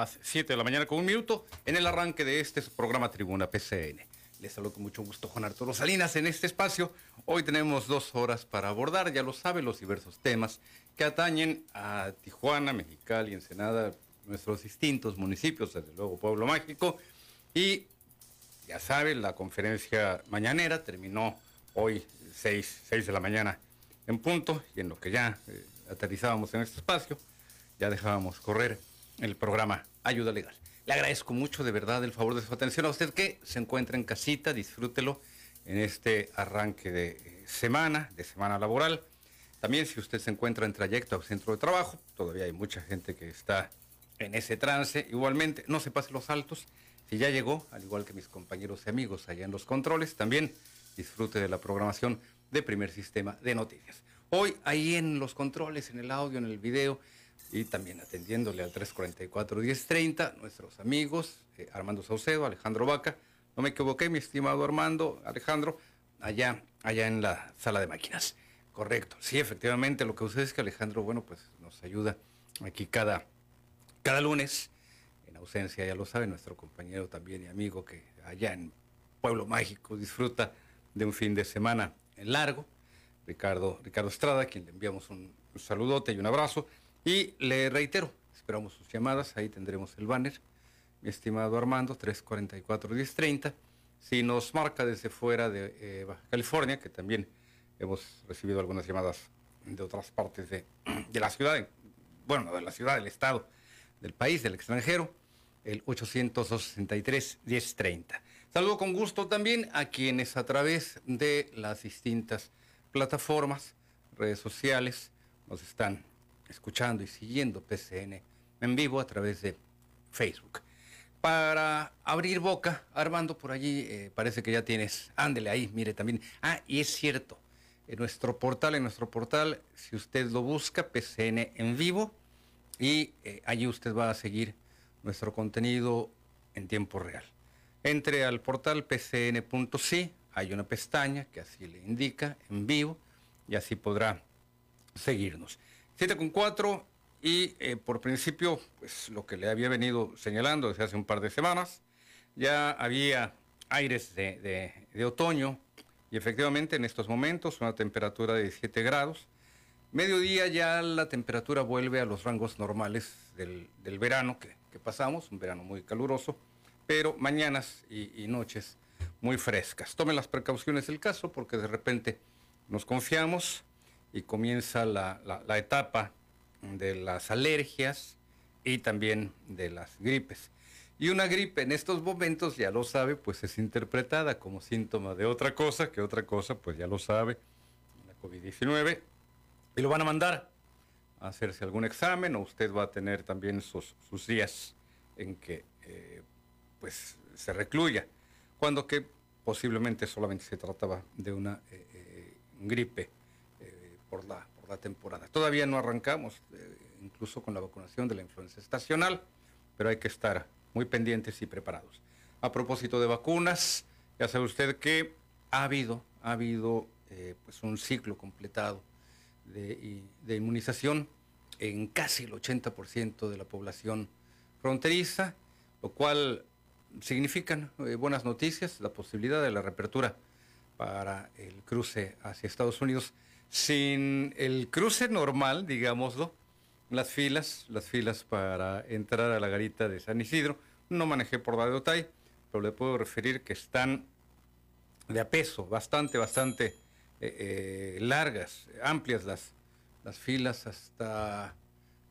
Las 7 de la mañana con un minuto en el arranque de este programa Tribuna PCN. Les saludo con mucho gusto Juan Arturo Salinas en este espacio. Hoy tenemos dos horas para abordar, ya lo saben, los diversos temas que atañen a Tijuana, Mexicali, Ensenada, nuestros distintos municipios, desde luego Pueblo Mágico. Y ya saben, la conferencia mañanera terminó hoy 6, 6 de la mañana en punto y en lo que ya eh, aterrizábamos en este espacio, ya dejábamos correr el programa Ayuda Legal. Le agradezco mucho de verdad el favor de su atención a usted que se encuentra en casita, disfrútelo en este arranque de eh, semana, de semana laboral. También si usted se encuentra en trayecto o centro de trabajo, todavía hay mucha gente que está en ese trance. Igualmente, no se pase los saltos. Si ya llegó, al igual que mis compañeros y amigos allá en los controles, también disfrute de la programación de primer sistema de noticias. Hoy ahí en los controles, en el audio, en el video, y también atendiéndole al 344-1030, nuestros amigos eh, Armando Saucedo, Alejandro Vaca. No me equivoqué, mi estimado Armando, Alejandro, allá, allá en la sala de máquinas. Correcto. Sí, efectivamente, lo que usted es que Alejandro, bueno, pues nos ayuda aquí cada, cada lunes. En ausencia, ya lo sabe, nuestro compañero también y amigo que allá en Pueblo Mágico disfruta de un fin de semana largo. Ricardo, Ricardo Estrada, a quien le enviamos un saludote y un abrazo. Y le reitero, esperamos sus llamadas, ahí tendremos el banner. Mi estimado Armando, 344-1030. Si nos marca desde fuera de eh, Baja California, que también hemos recibido algunas llamadas de otras partes de, de la ciudad, bueno, de la ciudad, del estado, del país, del extranjero, el 800-263-1030. Saludo con gusto también a quienes a través de las distintas plataformas, redes sociales, nos están escuchando y siguiendo PCN en vivo a través de Facebook. Para abrir boca, Armando, por allí eh, parece que ya tienes, ándele ahí, mire también. Ah, y es cierto, en nuestro portal, en nuestro portal, si usted lo busca, PCN en vivo, y eh, allí usted va a seguir nuestro contenido en tiempo real. Entre al portal pcn.si, hay una pestaña que así le indica en vivo, y así podrá seguirnos. 7 con 4 y eh, por principio, pues lo que le había venido señalando desde hace un par de semanas, ya había aires de, otoño y efectivamente en estos momentos una temperatura de 17 grados. Mediodía ya la temperatura vuelve a los rangos normales del, verano que, pasamos, un verano muy caluroso, pero mañanas y, noches muy frescas. Tomen las precauciones del caso porque de repente nos confiamos y comienza la, etapa de las alergias y también de las gripes. Y una gripe en estos momentos, ya lo sabe, pues es interpretada como síntoma de otra cosa, que otra cosa, pues ya lo sabe, la COVID-19, y lo van a mandar a hacerse algún examen o usted va a tener también sus, sus días en que eh, pues se recluya, cuando que posiblemente solamente se trataba de una eh, eh, gripe por la, por la temporada. Todavía no arrancamos, eh, incluso con la vacunación de la influenza estacional, pero hay que estar muy pendientes y preparados. A propósito de vacunas, ya sabe usted que ha habido, ha habido eh, pues un ciclo completado de, de inmunización en casi el 80% de la población fronteriza, lo cual significan eh, buenas noticias, la posibilidad de la reapertura para el cruce hacia Estados Unidos sin el cruce normal, digámoslo, las filas, las filas para entrar a la garita de San Isidro, no manejé por la de Otay, pero le puedo referir que están de a peso, bastante, bastante eh, eh, largas, amplias las, las filas hasta,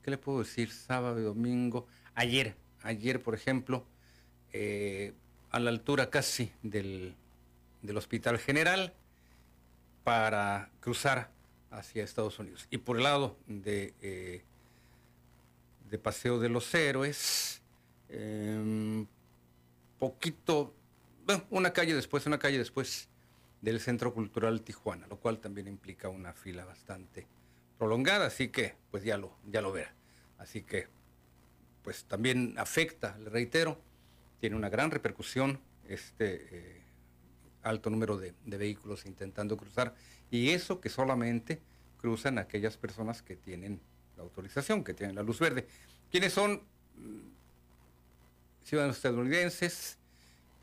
¿qué le puedo decir? Sábado y domingo. Ayer, ayer, por ejemplo, eh, a la altura casi del, del Hospital General para cruzar hacia Estados Unidos. Y por el lado de, eh, de Paseo de los Héroes, em, poquito, bueno, una calle después, una calle después del Centro Cultural Tijuana, lo cual también implica una fila bastante prolongada, así que pues ya lo, ya lo verá. Así que pues también afecta, le reitero, tiene una gran repercusión este eh, alto número de, vehículos intentando cruzar y eso que solamente cruzan aquellas personas que tienen la autorización, que tienen la luz verde. ¿Quiénes son? Mm, ciudadanos estadounidenses,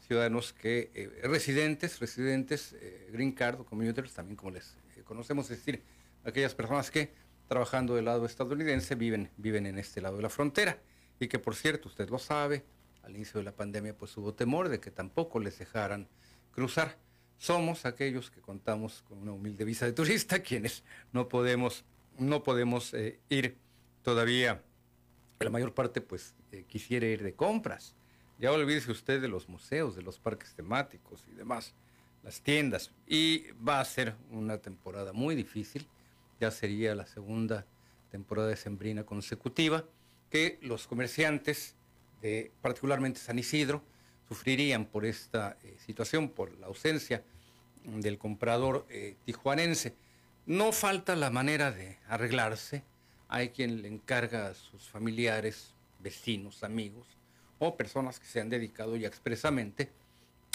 ciudadanos que, eh, residentes, residentes, eh, green card o commuters, también como les eh, conocemos, es decir, aquellas personas que trabajando del lado estadounidense viven, viven en este lado de la frontera y que por cierto, usted lo sabe, al inicio de la pandemia pues hubo temor de que tampoco les dejaran cruzar. Somos aquellos que contamos con una humilde visa de turista, quienes no podemos, no podemos eh, ir todavía, la mayor parte pues eh, quisiera ir de compras. Ya olvídese usted de los museos, de los parques temáticos y demás, las tiendas. Y va a ser una temporada muy difícil, ya sería la segunda temporada de sembrina consecutiva, que los comerciantes, de, particularmente San Isidro, sufrirían por esta eh, situación, por la ausencia del comprador eh, tijuanense. No falta la manera de arreglarse. Hay quien le encarga a sus familiares, vecinos, amigos o personas que se han dedicado ya expresamente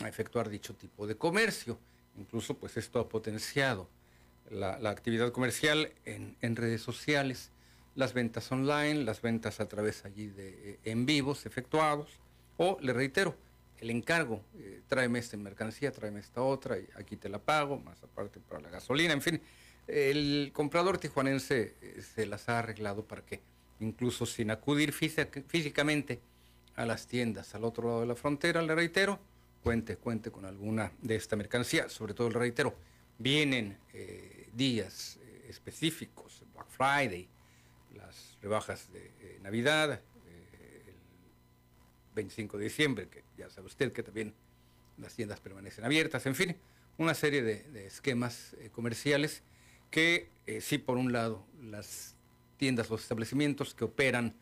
a efectuar dicho tipo de comercio. Incluso pues esto ha potenciado la, actividad comercial en, en, redes sociales, las ventas online, las ventas a través allí de eh, en vivos efectuados, o, le reitero, el encargo, eh, tráeme esta mercancía, tráeme esta otra, y aquí te la pago, más aparte para la gasolina, en fin, el comprador tijuanense eh, se las ha arreglado para que, incluso sin acudir físicamente a las tiendas al otro lado de la frontera, le reitero, cuente, cuente con alguna de esta mercancía, sobre todo le reitero, vienen eh, días específicos, Black Friday, las rebajas de Navidad, 25 de diciembre, que ya sabe usted que también las tiendas permanecen abiertas, en fin, una serie de, esquemas comerciales que sí, por un lado, las tiendas, los establecimientos que operan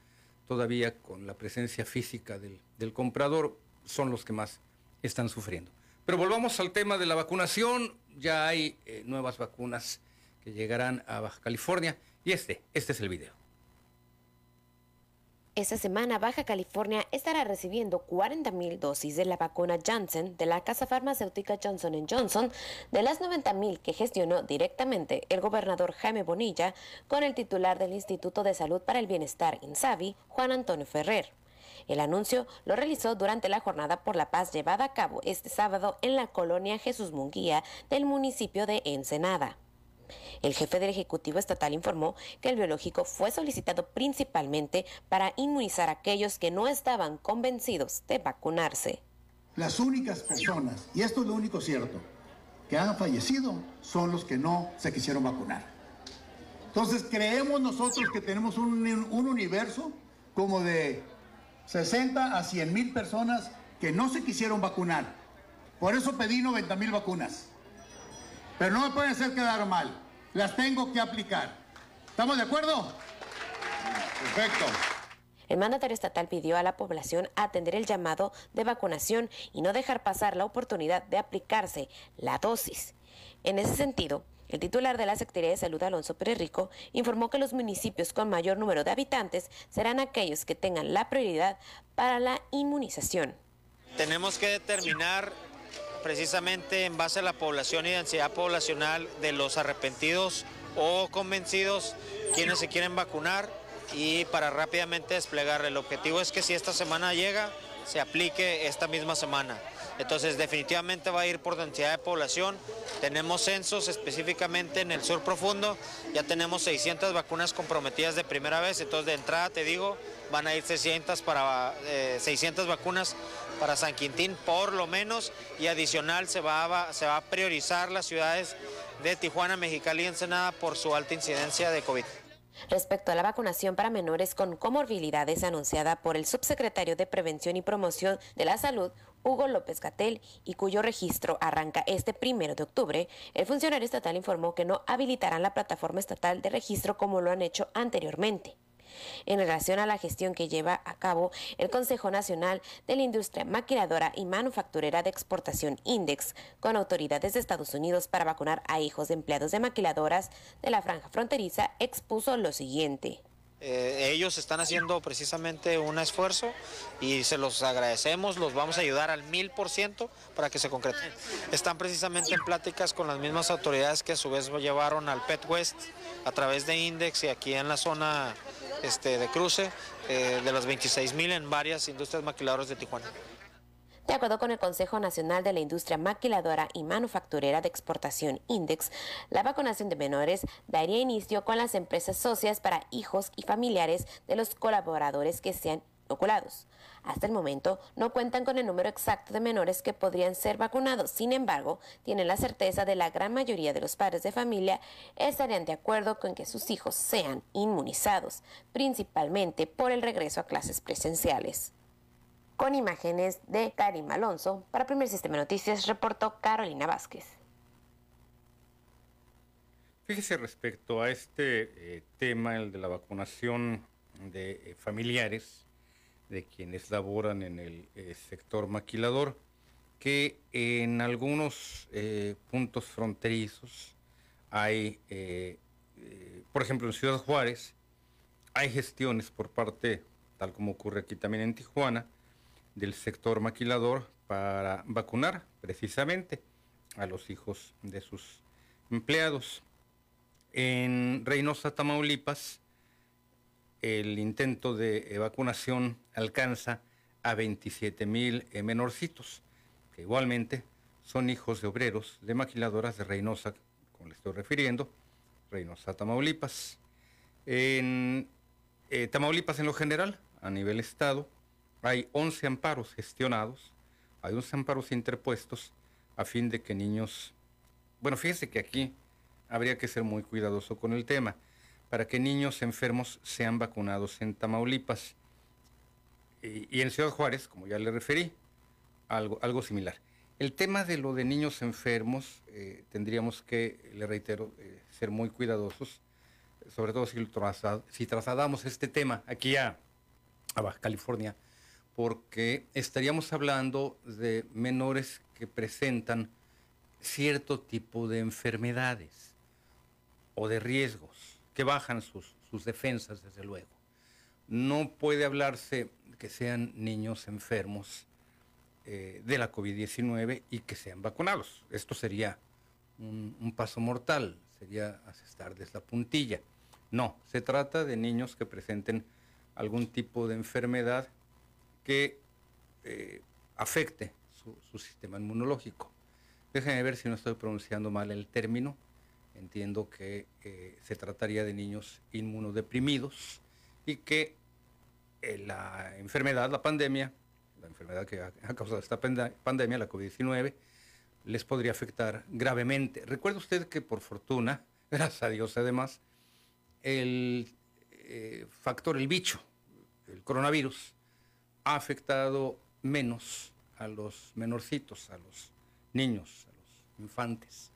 todavía con la presencia física del, del comprador son los que más están sufriendo. Pero volvamos al tema de la vacunación. Ya hay eh, nuevas vacunas que llegarán a Baja California y este, este es el video. Esta semana Baja California estará recibiendo 40.000 dosis de la vacuna Janssen de la casa farmacéutica Johnson Johnson de las 90.000 que gestionó directamente el gobernador Jaime Bonilla con el titular del Instituto de Salud para el Bienestar INSABI, Juan Antonio Ferrer. El anuncio lo realizó durante la Jornada por la Paz llevada a cabo este sábado en la colonia Jesús Munguía del municipio de Ensenada. El jefe del Ejecutivo Estatal informó que el biológico fue solicitado principalmente para inmunizar a aquellos que no estaban convencidos de vacunarse. Las únicas personas, y esto es lo único cierto, que han fallecido son los que no se quisieron vacunar. Entonces creemos nosotros que tenemos un, un universo como de 60 a 100 mil personas que no se quisieron vacunar. Por eso pedí 90 mil vacunas. Pero no me pueden hacer quedar mal. Las tengo que aplicar. ¿Estamos de acuerdo? Perfecto. El mandatario estatal pidió a la población atender el llamado de vacunación y no dejar pasar la oportunidad de aplicarse la dosis. En ese sentido, el titular de la Secretaría de Salud, Alonso Pérez Rico, informó que los municipios con mayor número de habitantes serán aquellos que tengan la prioridad para la inmunización. Tenemos que determinar precisamente en base a la población y densidad poblacional de los arrepentidos o convencidos quienes se quieren vacunar y para rápidamente desplegar. El objetivo es que si esta semana llega, se aplique esta misma semana. Entonces definitivamente va a ir por densidad de población. Tenemos censos específicamente en el sur profundo, ya tenemos 600 vacunas comprometidas de primera vez, entonces de entrada te digo, van a ir 600, para, eh, 600 vacunas para San Quintín por lo menos y adicional se va, a, priorizar las ciudades de Tijuana, Mexicali y Ensenada por su alta incidencia de COVID. Respecto a la vacunación para menores con comorbilidades anunciada por el subsecretario de Prevención y Promoción de la Salud, Hugo López Gatel, y cuyo registro arranca este primero de octubre, el funcionario estatal informó que no habilitarán la plataforma estatal de registro como lo han hecho anteriormente en relación a la gestión que lleva a cabo el Consejo Nacional de la Industria Maquiladora y Manufacturera de Exportación INDEX con autoridades de Estados Unidos para vacunar a hijos de empleados de maquiladoras de la franja fronteriza, expuso lo siguiente. Eh, ellos están haciendo precisamente un esfuerzo y se los agradecemos, los vamos a ayudar al mil por ciento para que se concreten. Están precisamente en pláticas con las mismas autoridades que a su vez llevaron al PET West a través de Index y aquí en la zona este, de cruce eh, de las 26.000 en varias industrias maquiladoras de Tijuana. De acuerdo con el Consejo Nacional de la Industria Maquiladora y Manufacturera de Exportación INDEX, la vacunación de menores daría inicio con las empresas socias para hijos y familiares de los colaboradores que sean inoculados. Hasta el momento no cuentan con el número exacto de menores que podrían ser vacunados. Sin embargo, tienen la certeza de la gran mayoría de los padres de familia estarían de acuerdo con que sus hijos sean inmunizados, principalmente por el regreso a clases presenciales. Con imágenes de Karim Alonso, para Primer Sistema Noticias reportó Carolina Vázquez. Fíjese respecto a este eh, tema, el de la vacunación de eh, familiares de quienes laboran en el eh, sector maquilador, que en algunos puntos fronterizos hay, por ejemplo, en Ciudad Juárez, hay gestiones por parte, tal como ocurre aquí también en Tijuana, del sector maquilador para vacunar precisamente a los hijos de sus empleados. En Reynosa, Tamaulipas, el intento de vacunación alcanza a 27 mil menorcitos, que igualmente son hijos de obreros de maquiladoras de Reynosa, como le estoy refiriendo, Reynosa, Tamaulipas. En eh, Tamaulipas en lo general, a nivel estado, hay 11 amparos gestionados, hay 11 amparos interpuestos a fin de que niños, bueno, fíjese que aquí habría que ser muy cuidadoso con el tema, para que niños enfermos sean vacunados en Tamaulipas y, en Ciudad Juárez, como ya le referí, algo, algo similar. El tema de lo de niños enfermos, eh, tendríamos que, le reitero, eh, ser muy cuidadosos, sobre todo si, trasladamos este tema aquí a, a Baja California porque estaríamos hablando de menores que presentan cierto tipo de enfermedades o de riesgos que bajan sus, defensas, desde luego. No puede hablarse que sean niños enfermos eh, de la COVID-19 y que sean vacunados. Esto sería un, paso mortal, sería asestarles la puntilla. No, se trata de niños que presenten algún tipo de enfermedad que eh, afecte su, sistema inmunológico. Déjenme ver si no estoy pronunciando mal el término. Entiendo que eh, se trataría de niños inmunodeprimidos y que eh, la enfermedad, la pandemia, la enfermedad que ha, causado esta pandemia, la COVID-19, les podría afectar gravemente. Recuerde usted que por fortuna, gracias a Dios además, el factor, el bicho, el coronavirus, ha afectado menos a los menorcitos, a los niños, a los infantes.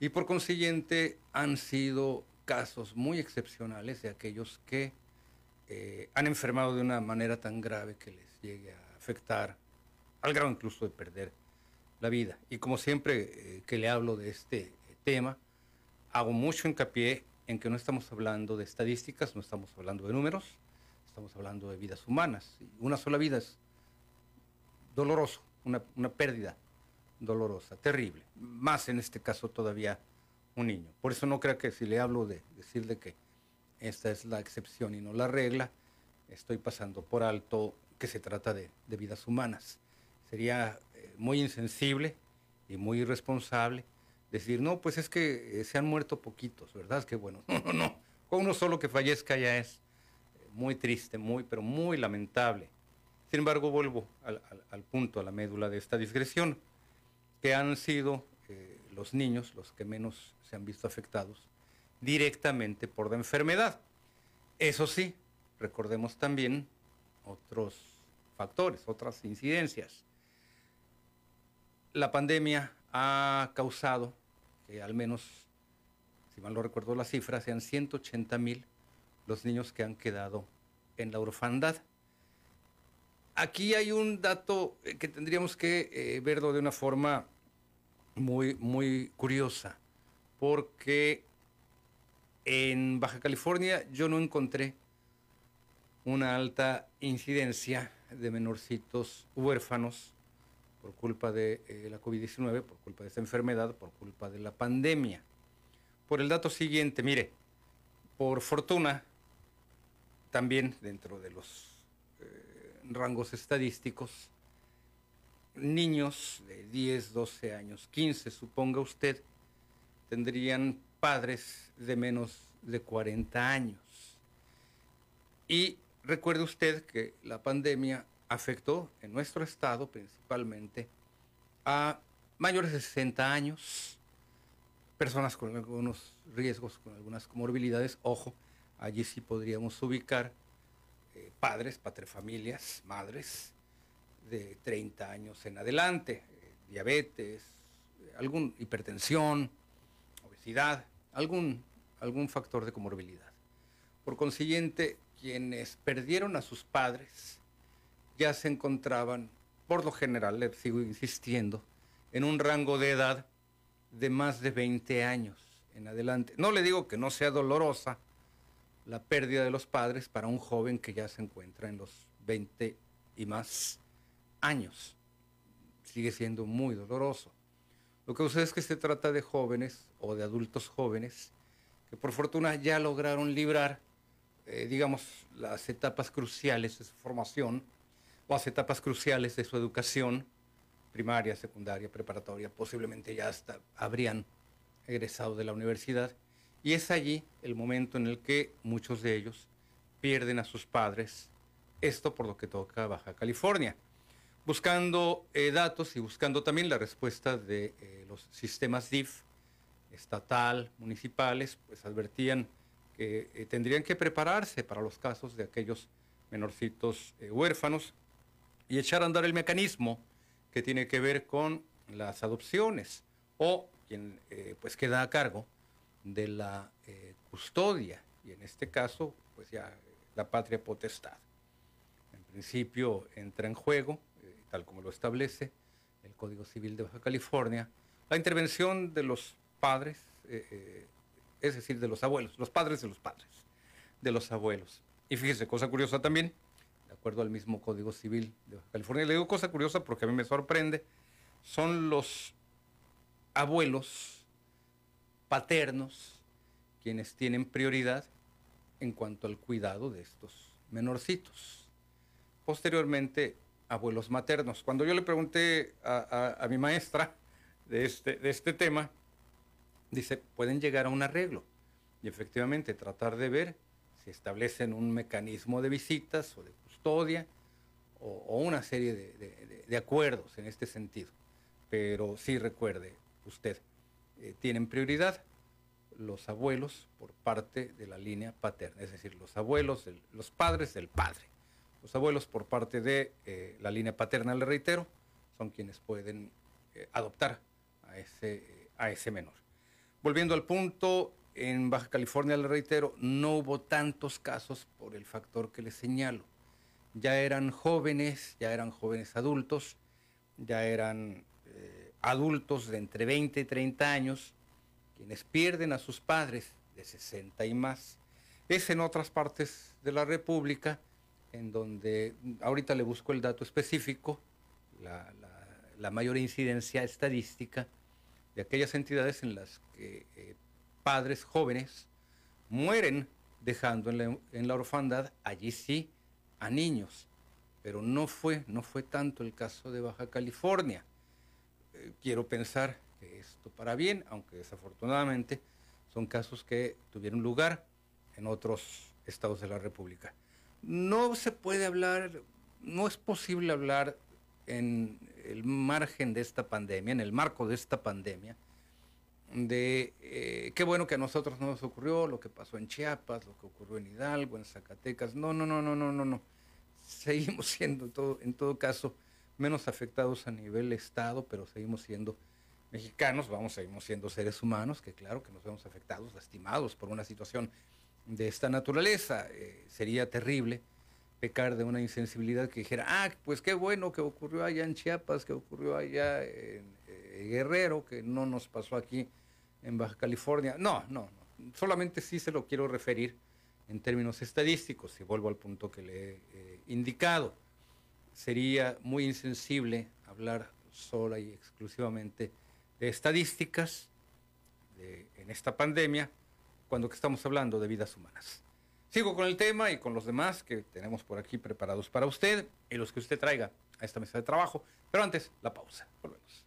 Y por consiguiente han sido casos muy excepcionales de aquellos que eh, han enfermado de una manera tan grave que les llegue a afectar, al grado incluso de perder la vida. Y como siempre eh, que le hablo de este tema, hago mucho hincapié en que no estamos hablando de estadísticas, no estamos hablando de números, estamos hablando de vidas humanas. Una sola vida es doloroso, una, pérdida dolorosa, terrible. Más en este caso todavía un niño. Por eso no creo que si le hablo de decirle que esta es la excepción y no la regla, estoy pasando por alto que se trata de, vidas humanas. Sería eh, muy insensible y muy irresponsable decir, no, pues es que eh, se han muerto poquitos, ¿verdad? Es que bueno, no, no, no. Uno solo que fallezca ya es muy triste, muy, pero muy lamentable. Sin embargo, vuelvo al, punto, a la médula de esta discreción, que han sido eh, los niños los que menos se han visto afectados directamente por la enfermedad. Eso sí, recordemos también otros factores, otras incidencias. La pandemia ha causado que al menos, si mal no recuerdo las cifras, sean 180 mil los niños que han quedado en la orfandad. Aquí hay un dato que tendríamos que eh, verlo de una forma muy, muy curiosa, porque en Baja California yo no encontré una alta incidencia de menorcitos huérfanos por culpa de eh, la COVID-19, por culpa de esta enfermedad, por culpa de la pandemia. Por el dato siguiente, mire, por fortuna, también dentro de los eh, rangos estadísticos, niños de 10, 12 años, 15, suponga usted, tendrían padres de menos de 40 años. Y recuerde usted que la pandemia afectó en nuestro estado principalmente a mayores de 60 años, personas con algunos riesgos, con algunas comorbilidades. Ojo, allí sí podríamos ubicar eh, padres, patrefamilias, madres de 30 años en adelante, eh, diabetes, algún hipertensión, obesidad, algún, algún factor de comorbilidad. Por consiguiente, quienes perdieron a sus padres ya se encontraban, por lo general, le sigo insistiendo, en un rango de edad de más de 20 años en adelante. No le digo que no sea dolorosa la pérdida de los padres para un joven que ya se encuentra en los 20 y más años. Sigue siendo muy doloroso. Lo que sucede es que se trata de jóvenes o de adultos jóvenes que por fortuna ya lograron librar, eh, digamos, las etapas cruciales de su formación o las etapas cruciales de su educación, primaria, secundaria, preparatoria, posiblemente ya hasta habrían egresado de la universidad. Y es allí el momento en el que muchos de ellos pierden a sus padres, esto por lo que toca Baja California buscando eh, datos y buscando también la respuesta de eh, los sistemas DIF, estatal, municipales, pues advertían que eh, tendrían que prepararse para los casos de aquellos menorcitos huérfanos y echar a andar el mecanismo que tiene que ver con las adopciones o quien pues queda a cargo de la custodia y en este caso pues ya la patria potestad. En principio entra en juego tal como lo establece el Código Civil de Baja California, la intervención de los padres, eh, eh, es decir, de los abuelos, los padres de los padres, de los abuelos. Y fíjese, cosa curiosa también, de acuerdo al mismo Código Civil de Baja California, le digo cosa curiosa porque a mí me sorprende, son los abuelos paternos quienes tienen prioridad en cuanto al cuidado de estos menorcitos. Posteriormente, abuelos maternos. Cuando yo le pregunté a, mi maestra de este, de este tema, dice, pueden llegar a un arreglo y efectivamente tratar de ver si establecen un mecanismo de visitas o de custodia o, una serie de, acuerdos en este sentido. Pero sí recuerde usted, eh, tienen prioridad los abuelos por parte de la línea paterna, es decir, los abuelos, los padres del padre. Los abuelos por parte de eh, la línea paterna, le reitero, son quienes pueden eh, adoptar a ese, a ese menor. Volviendo al punto, en Baja California, le reitero, no hubo tantos casos por el factor que les señalo. Ya eran jóvenes, ya eran jóvenes adultos, ya eran eh, adultos de entre 20 y 30 años, quienes pierden a sus padres de 60 y más. Es en otras partes de la República en donde ahorita le busco el dato específico, la, mayor incidencia estadística de aquellas entidades en las que eh, padres jóvenes mueren dejando en la, orfandad, allí sí, a niños. Pero no fue, no fue tanto el caso de Baja California. Eh, quiero pensar que esto para bien, aunque desafortunadamente son casos que tuvieron lugar en otros estados de la República no se puede hablar, no es posible hablar en el margen de esta pandemia, en el marco de esta pandemia, de eh, qué bueno que a nosotros no nos ocurrió lo que pasó en Chiapas, lo que ocurrió en Hidalgo, en Zacatecas. No, no, no, no, no, no, no. Seguimos siendo todo, en todo caso menos afectados a nivel Estado, pero seguimos siendo mexicanos, vamos, seguimos siendo seres humanos, que claro que nos vemos afectados, lastimados por una situación de esta naturaleza. Eh, sería terrible pecar de una insensibilidad que dijera, ah, pues qué bueno que ocurrió allá en Chiapas, que ocurrió allá en eh, Guerrero, que no nos pasó aquí en Baja California. No, no, no. Solamente sí se lo quiero referir en términos estadísticos, y vuelvo al punto que le he eh, indicado. Sería muy insensible hablar sola y exclusivamente de estadísticas en esta pandemia cuando estamos hablando de vidas humanas. Sigo con el tema y con los demás que tenemos por aquí preparados para usted y los que usted traiga a esta mesa de trabajo. Pero antes, la pausa. Volvemos.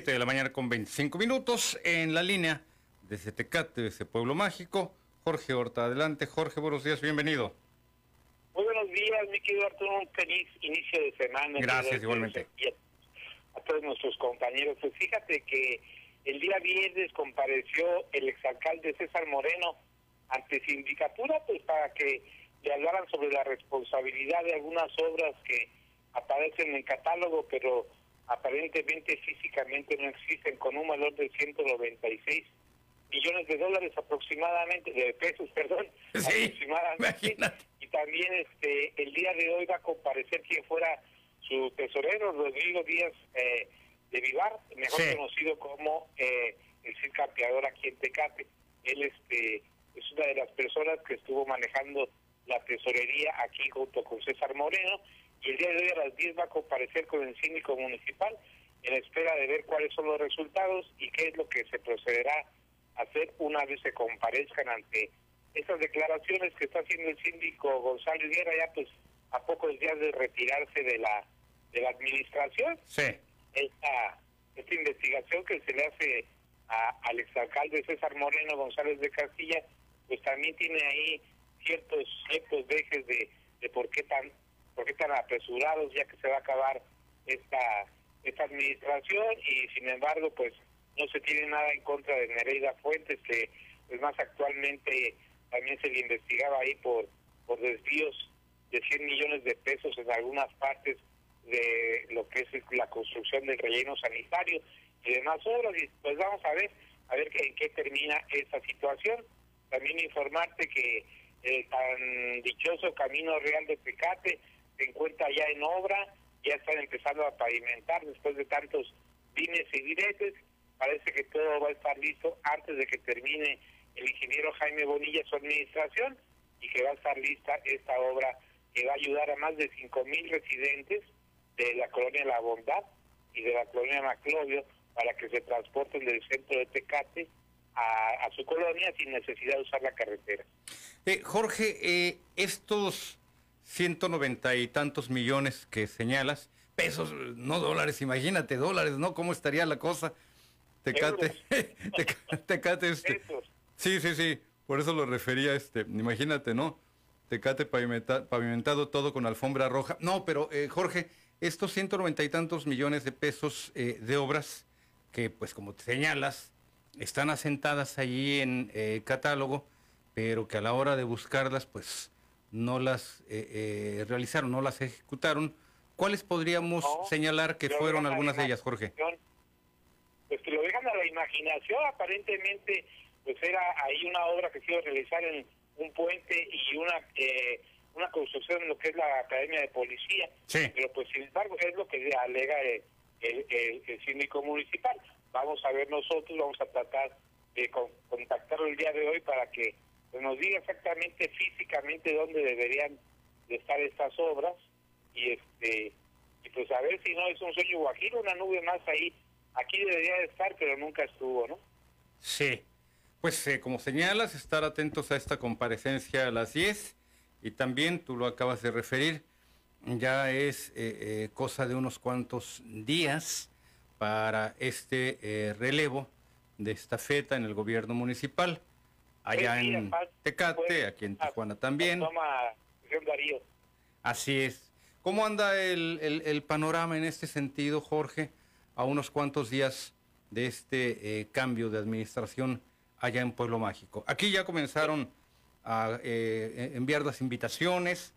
De la mañana con 25 minutos en la línea desde Tecate, ese pueblo mágico. Jorge Horta, adelante. Jorge, buenos días, bienvenido. Muy buenos días, mi querido Arturo, un feliz inicio de semana. Gracias, igualmente. A, todos nuestros compañeros. Pues fíjate que el día viernes compareció el exalcalde César Moreno ante sindicatura, pues para que le hablaran sobre la responsabilidad de algunas obras que aparecen en el catálogo, pero aparentemente físicamente no existen, con un valor de 196 millones de dólares aproximadamente, de pesos, perdón, aproximadamente. Y también este el día de hoy va a comparecer quien fuera su tesorero, Rodrigo Díaz eh, de Vivar, mejor conocido como eh, el Cid Campeador aquí en Tecate. Él este es una de las personas que estuvo manejando la tesorería aquí junto con César Moreno y el día de hoy a las 10 va a comparecer con el síndico municipal en espera de ver cuáles son los resultados y qué es lo que se procederá a hacer una vez se comparezcan ante esas declaraciones que está haciendo el síndico González Guerra ya pues a pocos días de retirarse de la de la administración. Sí. Esta, esta investigación que se le hace a, al exalcalde César Moreno González de Castilla, pues también tiene ahí ciertos ciertos dejes de, de por qué tan por qué tan apresurados ya que se va a acabar esta esta administración y sin embargo pues no se tiene nada en contra de Nereida Fuentes que pues más actualmente también se le investigaba ahí por por desvíos de 100 millones de pesos en algunas partes de lo que es la construcción del relleno sanitario y demás obras. Y pues vamos a ver a ver en qué termina esta situación. También informarte que el tan dichoso Camino Real de Tecate se encuentra ya en obra, ya están empezando a pavimentar después de tantos dimes y diretes. Parece que todo va a estar listo antes de que termine el ingeniero Jaime Bonilla su administración y que va a estar lista esta obra que va a ayudar a más de 5.000 residentes de la colonia La Bondad y de la colonia Maclovio para que se transporten del centro de Tecate a, su colonia sin necesidad de usar la carretera. Eh, Jorge, eh, estos 190 y tantos millones que señalas, pesos, no dólares, imagínate, dólares, ¿no? ¿Cómo estaría la cosa? Tecate, tecate, este. Sí, sí, sí, por eso lo refería, este, imagínate, ¿no? Tecate pavimentado todo con alfombra roja. No, pero eh, Jorge, estos 190 y tantos millones de pesos eh, de obras que, pues como te señalas, están asentadas allí en eh, catálogo, pero que a la hora de buscarlas, pues no las eh, realizaron, no las ejecutaron. ¿Cuáles podríamos señalar que fueron algunas de ellas, Jorge? Pues que lo dejan a la imaginación, aparentemente, pues era ahí una obra que se iba a realizar en un puente y una una construcción en lo que es la Academia de Policía. Pero pues sin embargo es lo que alega el, el, el, síndico municipal. Vamos a ver nosotros, vamos a tratar de contactarlo el día de hoy para que nos diga exactamente físicamente dónde deberían de estar estas obras y este y pues a ver si no es un sueño guajiro, una nube más ahí. Aquí debería de estar, pero nunca estuvo, ¿no? Sí. Pues eh, como señalas, estar atentos a esta comparecencia a las 10 y también, tú lo acabas de referir, ya es eh, eh, cosa de unos cuantos días para este eh, relevo de esta feta en el gobierno municipal, allá en Tecate, aquí en Tijuana también. Así es. ¿Cómo anda el, el, panorama en este sentido, Jorge, a unos cuantos días de este cambio de administración allá en Pueblo Mágico? Aquí ya comenzaron a eh, enviar las invitaciones,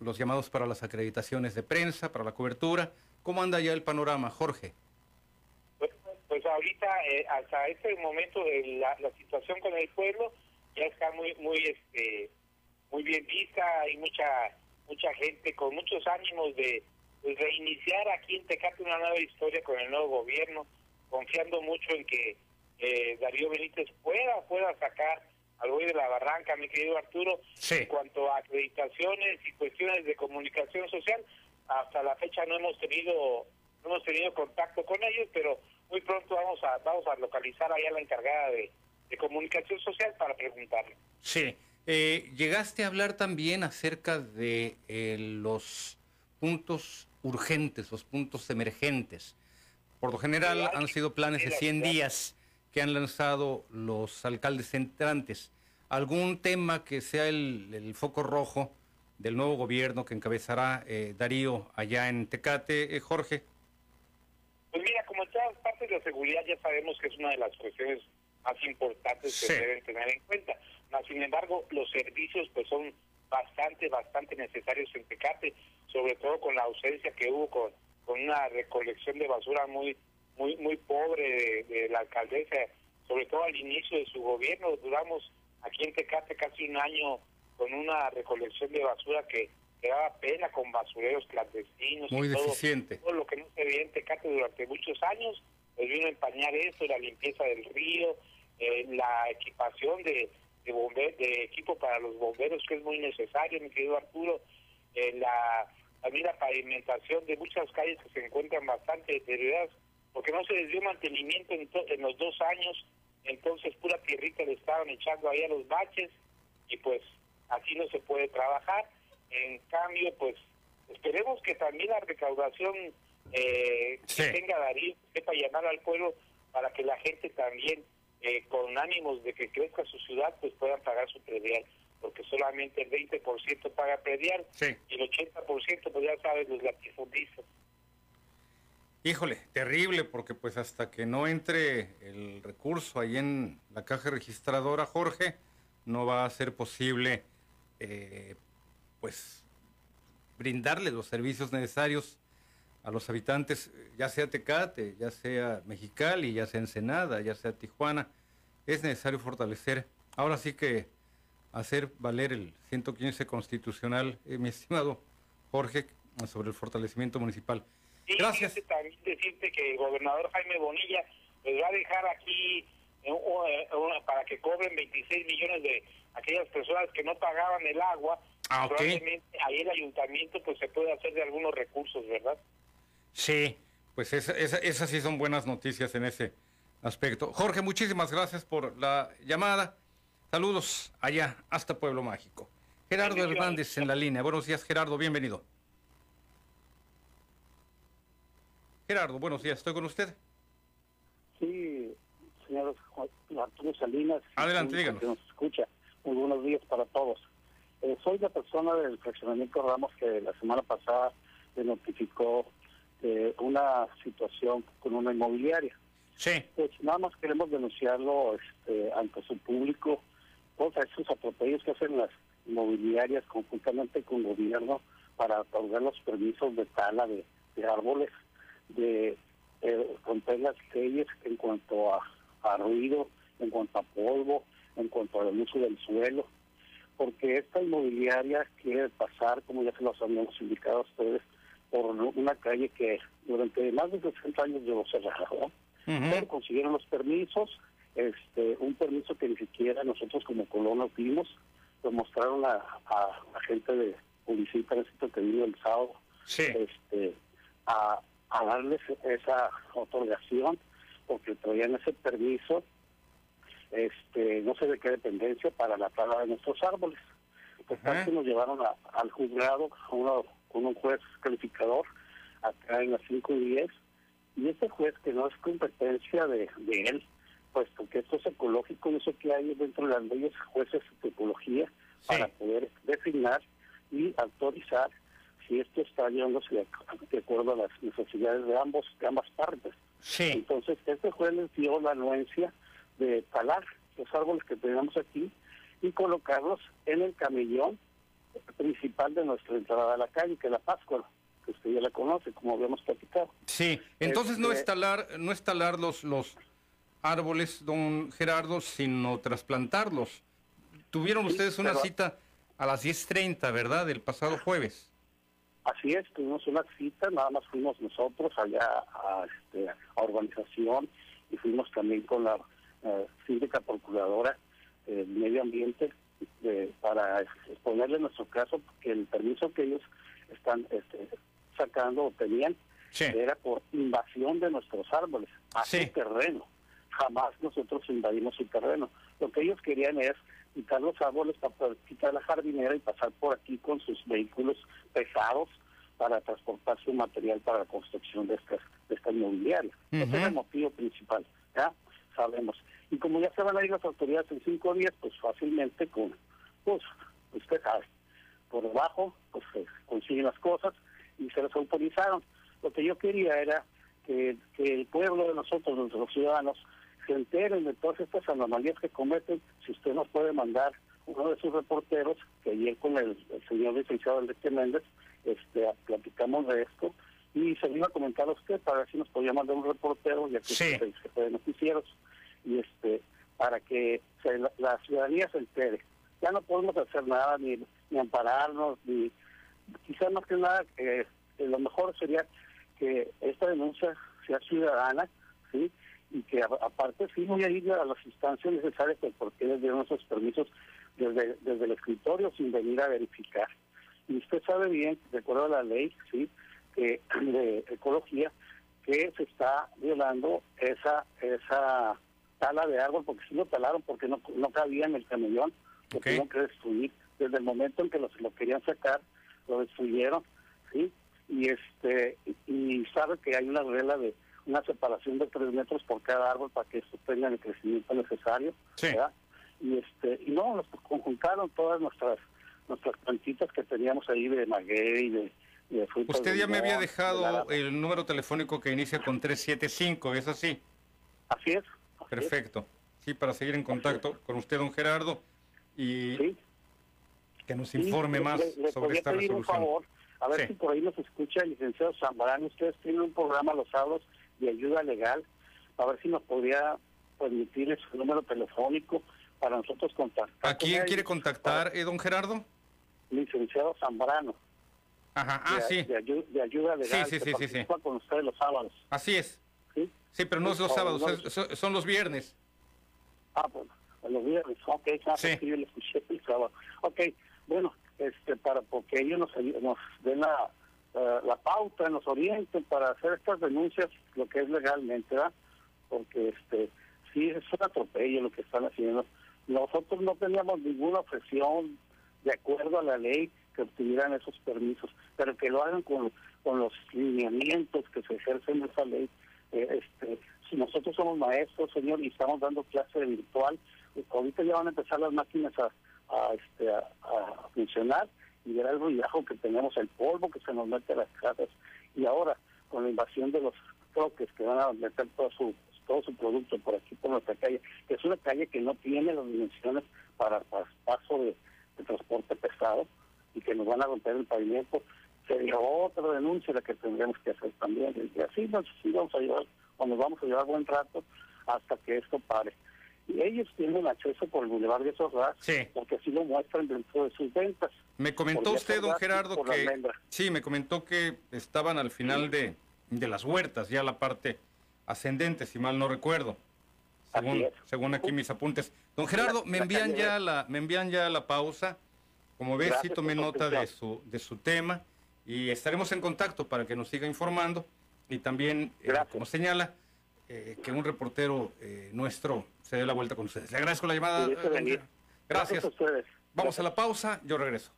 los llamados para las acreditaciones de prensa, para la cobertura. ¿Cómo anda ya el panorama, Jorge? Ahorita, eh, hasta este momento, la, la, situación con el pueblo ya está muy muy este muy bien vista, hay mucha mucha gente con muchos ánimos de pues, reiniciar aquí en Tecate una nueva historia con el nuevo gobierno, confiando mucho en que eh, Darío Benítez pueda pueda sacar al hoy de la barranca, mi querido Arturo, en cuanto a acreditaciones y cuestiones de comunicación social, hasta la fecha no hemos tenido no hemos tenido contacto con ellos, pero muy pronto vamos a vamos a localizar allá a la encargada de, comunicación social para preguntarle. Sí. Eh, llegaste a hablar también acerca de eh, los puntos urgentes, los puntos emergentes. Por lo general han sido planes de 100 días que han lanzado los alcaldes entrantes. ¿Algún tema que sea el, foco rojo del nuevo gobierno que encabezará eh, Darío allá en Tecate, eh, Jorge? De la seguridad ya sabemos que es una de las cuestiones más importantes que se deben tener en cuenta. Sin embargo los servicios pues son bastante, bastante necesarios en Tecate, sobre todo con la ausencia que hubo con, con una recolección de basura muy muy muy pobre de, la alcaldesa, sobre todo al inicio de su gobierno. Duramos aquí en Tecate casi un año con una recolección de basura que, que daba pena con basureros clandestinos. Muy y deficiente. Todo, lo que no se veía en Tecate durante muchos años, pues vino a empañar eso, la limpieza del río, eh, la equipación de, de, de equipo para los bomberos, que es muy necesario, mi querido Arturo, eh, la, también la pavimentación de muchas calles que se encuentran bastante deterioradas porque no se les dio mantenimiento en, en los dos años, entonces pura tierrita le estaban echando ahí a los baches y pues así no se puede trabajar. En cambio, pues esperemos que también la recaudación eh, que tenga Darío sepa llamar al pueblo para que la gente también eh, con ánimos de que crezca su ciudad pues puedan pagar su predial porque solamente el 20% paga predial y el 80% pues ya sabes los latifundistas. Híjole, terrible, porque pues hasta que no entre el recurso ahí en la caja registradora, Jorge, no va a ser posible eh, pues brindarle los servicios necesarios a los habitantes, ya sea Tecate, ya sea Mexicali, ya sea Ensenada, ya sea Tijuana. Es necesario fortalecer, ahora sí que hacer valer el 115 constitucional, eh, mi estimado Jorge, sobre el fortalecimiento municipal. Gracias. también decirte que el gobernador Jaime Bonilla les va a dejar aquí eh, eh, para que cobren 26 millones de aquellas personas que no pagaban el agua. Ah, Probablemente ahí el ayuntamiento pues se puede hacer de algunos recursos, ¿verdad? Sí, pues esas sí son buenas noticias en ese aspecto. Jorge, muchísimas gracias por la llamada. Saludos allá, hasta Pueblo Mágico. Gerardo Hernández en la línea. Buenos días, Gerardo, bienvenido. Gerardo, buenos días, estoy con usted. Sí, señor Arturo Salinas. Adelante, díganos. Que nos escucha. Muy buenos días para todos. Eh, soy la persona del fraccionamiento Ramos que la semana pasada le notificó eh, una situación con una inmobiliaria. Sí. Pues nada más queremos denunciarlo este, ante su público, todos esos atropellos que hacen las inmobiliarias conjuntamente con el gobierno para otorgar los permisos de tala de árboles de eh, romper las leyes en cuanto a, ruido, en cuanto a polvo, en cuanto al uso del suelo, porque esta inmobiliaria quiere pasar, como ya se los habíamos indicado a ustedes, por una calle que durante más de 60 años llevó cerrada, pero consiguieron los permisos, este un permiso que ni siquiera nosotros como colonos vimos, lo mostraron a, la gente de y que vino el sábado, este, a, a darles esa otorgación porque traían ese permiso este no sé de qué dependencia para la tala de nuestros árboles. Pues uh nos llevaron al juzgado con un juez calificador acá en las 5 y 10 y ese juez que no es competencia de, de él puesto que esto es ecológico no sé qué hay dentro de las leyes jueces de ecología para poder designar y autorizar si esto está llevándose de, acuerdo a las necesidades de ambos de ambas partes. Sí. Entonces, este juez les dio la anuencia de talar los árboles que tenemos aquí y colocarlos en el camellón principal de nuestra entrada a la calle, que es la Pascua, que usted ya la conoce, como habíamos platicado. Sí, entonces no Este- instalar, no instalar los, los árboles, don Gerardo, sino trasplantarlos. Tuvieron Sí, ustedes una pero- cita a las 10.30, ¿verdad? Del pasado jueves. Así es, tuvimos una cita, nada más fuimos nosotros allá a, este, a urbanización y fuimos también con la eh, síndica procuradora del medio ambiente eh, para exponerle nuestro caso, porque el permiso que ellos están este, sacando o tenían Sí. era por invasión de nuestros árboles a Sí. su terreno. Jamás nosotros invadimos su terreno. Lo que ellos querían es quitar los árboles para poder quitar la jardinera y pasar por aquí con sus vehículos pesados para transportar su material para la construcción de estas de esta inmobiliaria. Ese es el motivo principal, ¿ya? Sabemos. Y como ya se van a ir las autoridades en cinco días, pues fácilmente con, pues, usted sabe, por debajo, pues se consiguen las cosas y se las autorizaron. Lo que yo quería era que, el pueblo de nosotros, nuestros ciudadanos, se enteren de todas estas anomalías que cometen, si usted nos puede mandar uno de sus reporteros, que ayer con el, señor licenciado Enrique Méndez, este, platicamos de esto, y se iba a comentar a usted para ver si nos podía mandar un reportero, ya que Sí. se, se puede noticieros, y este, para que se- la, la ciudadanía se entere. Ya no podemos hacer nada, ni, ni ampararnos, ni quizás más que nada, eh, eh, lo mejor sería que esta denuncia sea ciudadana, ¿sí? Y que a- aparte sí voy a ir a las instancias necesarias que por qué les dieron esos permisos desde, desde el escritorio sin venir a verificar. Y usted sabe bien, de acuerdo a la ley, ¿sí? Que, de ecología, que se está violando esa esa tala de árbol, porque sí lo talaron, porque no, no cabía en el camellón, lo Ok. tuvieron que destruir. Desde el momento en que los, lo querían sacar, lo destruyeron, ¿sí? Y este y sabe que hay una regla de una separación de tres metros por cada árbol para que esto tenga el crecimiento necesario, Sí. ¿verdad? Y este y no, nos conjuntaron todas nuestras nuestras plantitas que teníamos ahí de maguey, de, Usted ya me había de dejado el número telefónico que inicia con 375, ¿es así? Así es. así. Perfecto. Sí, para seguir en contacto con usted, don Gerardo, y Sí. que nos informe más le- le sobre esta pedir un resolución. favor, a ver Sí. si por ahí nos escucha el licenciado Zambrano. Ustedes tienen un programa los sábados de ayuda legal. A ver si nos podría permitir su número telefónico para nosotros contactar. ¿A quién quiere contactar, eh, don Gerardo? Licenciado Zambrano. Ajá, ah, de, sí, de ayu- de ayuda legal. sí, sí, sí, sí. con ustedes los sábados. así es. ¿sí? Sí, pero no es los sábados, es- son, los viernes. Ah, bueno, los viernes, ok, ah, Sí. pues sí, yo lo escuché el sábado. Ok, bueno, este, para porque ellos nos, nos den la, eh, la pauta, nos orienten para hacer estas denuncias, lo que es legalmente, ¿verdad? Porque este, sí, es un atropello lo que están haciendo. Nosotros no teníamos ninguna objeción de acuerdo a la ley que obtuvieran esos permisos, pero que lo hagan con, con los lineamientos que se ejercen de esa ley. Eh, este, si nosotros somos maestros, señor, y estamos dando clase virtual, eh, ahorita ya van a empezar las máquinas a, a, este, a, a funcionar y verá el ruidajo que tenemos, el polvo que se nos mete a las casas. Y ahora, con la invasión de los troques que van a meter todo su todo su producto por aquí, por nuestra calle, que es una calle que no tiene las dimensiones para, paso de transporte pesado y que nos van a romper el pavimento, sería otra denuncia la que tendríamos que hacer también. Y así nos sí vamos a llevar, o nos vamos a llevar buen rato hasta que esto pare. Y ellos tienen acceso por el Boulevard de Sorras, Sí. porque así lo muestran dentro de sus ventas. Me comentó usted, don Gerardo, que... Sí, me comentó que estaban al final de, de las huertas, ya la parte ascendente, si mal no recuerdo. Según, según aquí mis apuntes. Don Gerardo, me envían ya la, me envían ya la pausa. Como ves, sí Gracias tomé por nota de su, de su tema y estaremos en contacto para que nos siga informando. Y también, eh, Gracias. como señala, eh, que un reportero eh, nuestro se dé la vuelta con ustedes. Le agradezco la llamada. Gracias. a ustedes. Vamos a la pausa, yo regreso.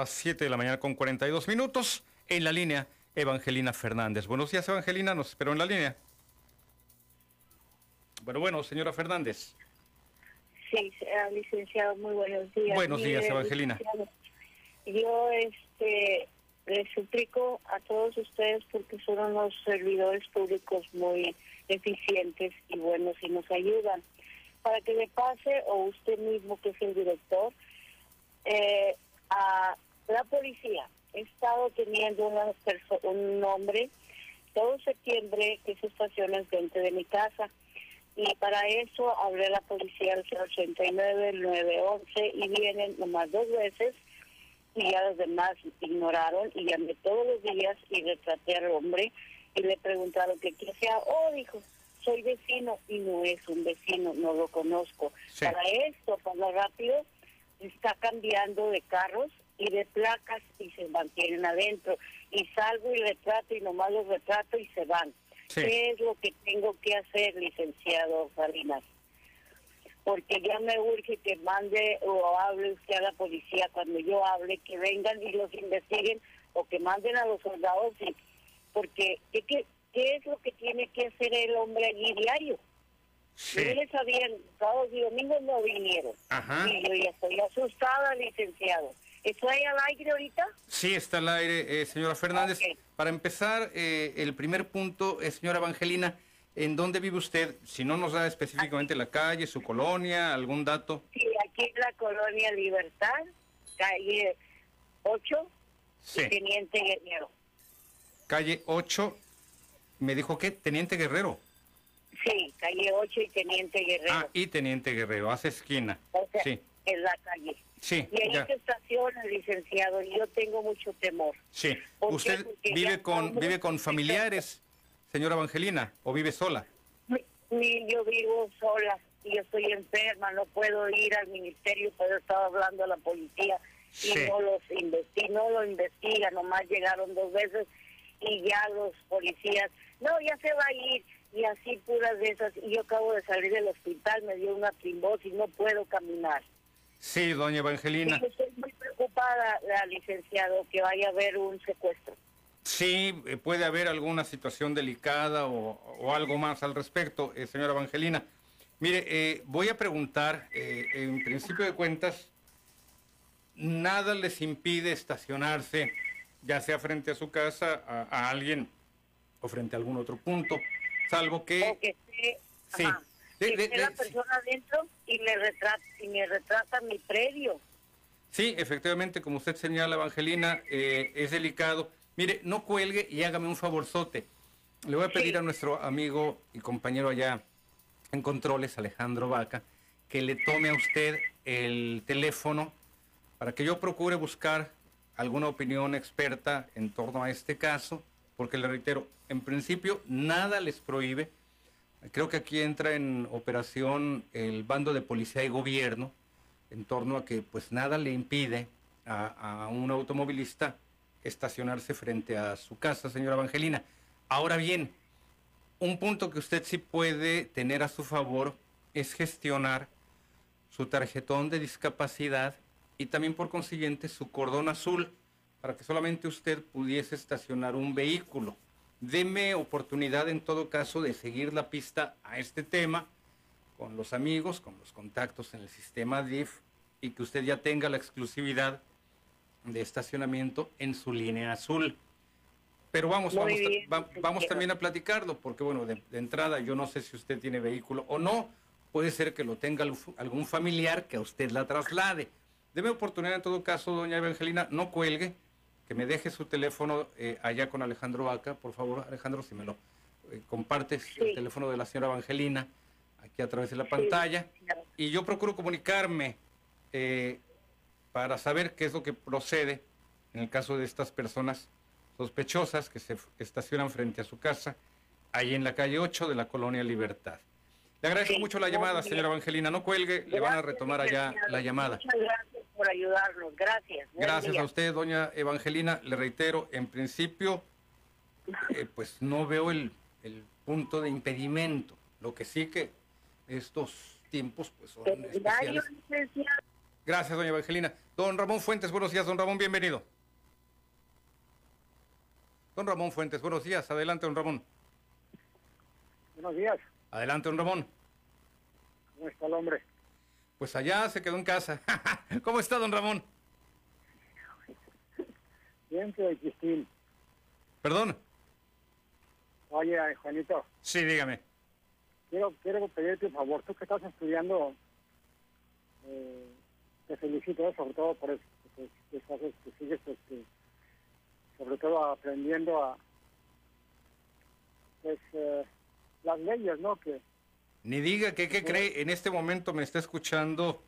Las 7 de la mañana con 42 minutos. En la línea, Evangelina Fernández. Buenos días, Evangelina. Nos esperó en la línea. Bueno, bueno, señora Fernández. Sí, licenciado, muy buenos días. Buenos días, Evangelina. Yo este, les suplico a todos ustedes porque son unos servidores públicos muy eficientes y buenos y nos ayudan. Para que le pase, o usted mismo que es el director, eh, a la policía. He estado teniendo una un hombre todo septiembre que se estaciona frente de mi casa. Y para eso hablé a la policía al 089, el 911 y vienen nomás dos veces y ya los demás ignoraron y llamé todos los días y retraté al hombre y le preguntaron qué hacía. Oh, dijo, soy vecino y no es un vecino, no lo conozco. Para esto, para rápido, está cambiando de carros y de placas y se mantienen adentro. Y salgo y retrato y nomás los retrato y se van. ¿Qué es lo que tengo que hacer, licenciado Salinas? Porque ya me urge que mande o hable usted a la policía cuando yo hable, que vengan y los investiguen o que manden a los soldados. Y, porque, ¿qué, qué, qué es lo que tiene que hacer el hombre allí diario? Sí. Yo les había, sábados y domingos no vinieron. Y yo ya estoy asustada, licenciado. ¿Estoy al aire ahorita? Sí, está al aire, eh, señora Fernández. Para empezar, eh, el primer punto, es, señora Evangelina, ¿en dónde vive usted? Si no nos da específicamente la calle, su colonia, algún dato. Sí, aquí en la colonia Libertad, calle 8, Teniente Guerrero. Calle 8, ¿me dijo qué? Teniente Guerrero. Sí, calle 8 y Teniente Guerrero. Ah, y Teniente Guerrero, hace esquina. sí. En la calle. Sí. Y ahí se estaciona, licenciado, y yo tengo mucho temor. Sí. ¿Usted vive con vive con familiares, señora Evangelina, o vive sola? Sí, yo vivo sola y yo estoy enferma, no puedo ir al ministerio, puedo estar hablando a la policía y no los investiga, no lo investiga, nomás llegaron dos veces y ya los policías, no, ya se va a ir, y así puras de esas. Y yo acabo de salir del hospital, me dio una trombosis, no puedo caminar. Sí, doña Evangelina. estoy muy preocupada, la licenciado, que vaya a haber un secuestro. Sí, eh, puede haber alguna situación delicada o, algo más al respecto, eh, señora Evangelina. Mire, eh, voy a preguntar, en principio de cuentas, nada les impide estacionarse, ya sea frente a su casa, a alguien o frente a algún otro punto salvo que... sí. La persona adentro y me, retrata, y me retrata mi predio. Sí, efectivamente, como usted señala, Evangelina, eh, es delicado. Mire, no cuelgue y hágame un favorzote. Le voy a pedir a nuestro amigo y compañero allá en controles, Alejandro Vaca, que le tome a usted el teléfono para que yo procure buscar alguna opinión experta en torno a este caso porque le reitero, en principio nada les prohíbe. Creo que aquí entra en operación el bando de policía y gobierno en torno a que pues nada le impide a, un automovilista estacionarse frente a su casa, señora Evangelina. Ahora bien, un punto que usted sí puede tener a su favor es gestionar su tarjetón de discapacidad y también por consiguiente su cordón azul para que solamente usted pudiese estacionar un vehículo. Deme oportunidad en todo caso de seguir la pista a este tema con los amigos, con los contactos en el sistema DIF y que usted ya tenga la exclusividad de estacionamiento en su línea azul. Pero vamos, vamos, también a platicarlo, porque bueno, de, entrada yo no sé si usted tiene vehículo o no, puede ser que lo tenga algún familiar que a usted la traslade. Deme oportunidad en todo caso, doña Evangelina, no cuelgue, que me deje su teléfono eh, allá con Alejandro Vaca, por favor, Alejandro, si me lo eh, compartes, el teléfono de la señora Evangelina, aquí a través de la pantalla, y yo procuro comunicarme eh, para saber qué es lo que procede en el caso de estas personas sospechosas que se estacionan frente a su casa, ahí en la calle 8 de la Colonia Libertad. Le agradezco mucho la llamada, señora Evangelina. No cuelgue, le van a retomar allá la llamada. Muchas gracias por ayudarnos. Gracias. Gracias a usted, doña Evangelina. Le reitero, en principio, eh, pues no veo el, punto de impedimento. Lo que sí que estos tiempos pues son especiales. Gracias, doña Evangelina. Don Ramón Fuentes, buenos días, don Ramón, bienvenido. Don Ramón Fuentes, buenos días. Adelante, don Ramón. Buenos días. Adelante, don Ramón. ¿Cómo está el hombre? Pues allá se quedó en casa. ¿Cómo está, don Ramón? Bien, Cristín. Perdón. Oye, Juanito. Sí, dígame. Quiero, quiero pedirte un favor. Tú que estás estudiando, eh, te felicito sobre todo por eso, que, que, que sigues, este, sobre todo aprendiendo a, pues, eh, las leyes, ¿no? Que ni diga que, ¿qué cree? En este momento me está escuchando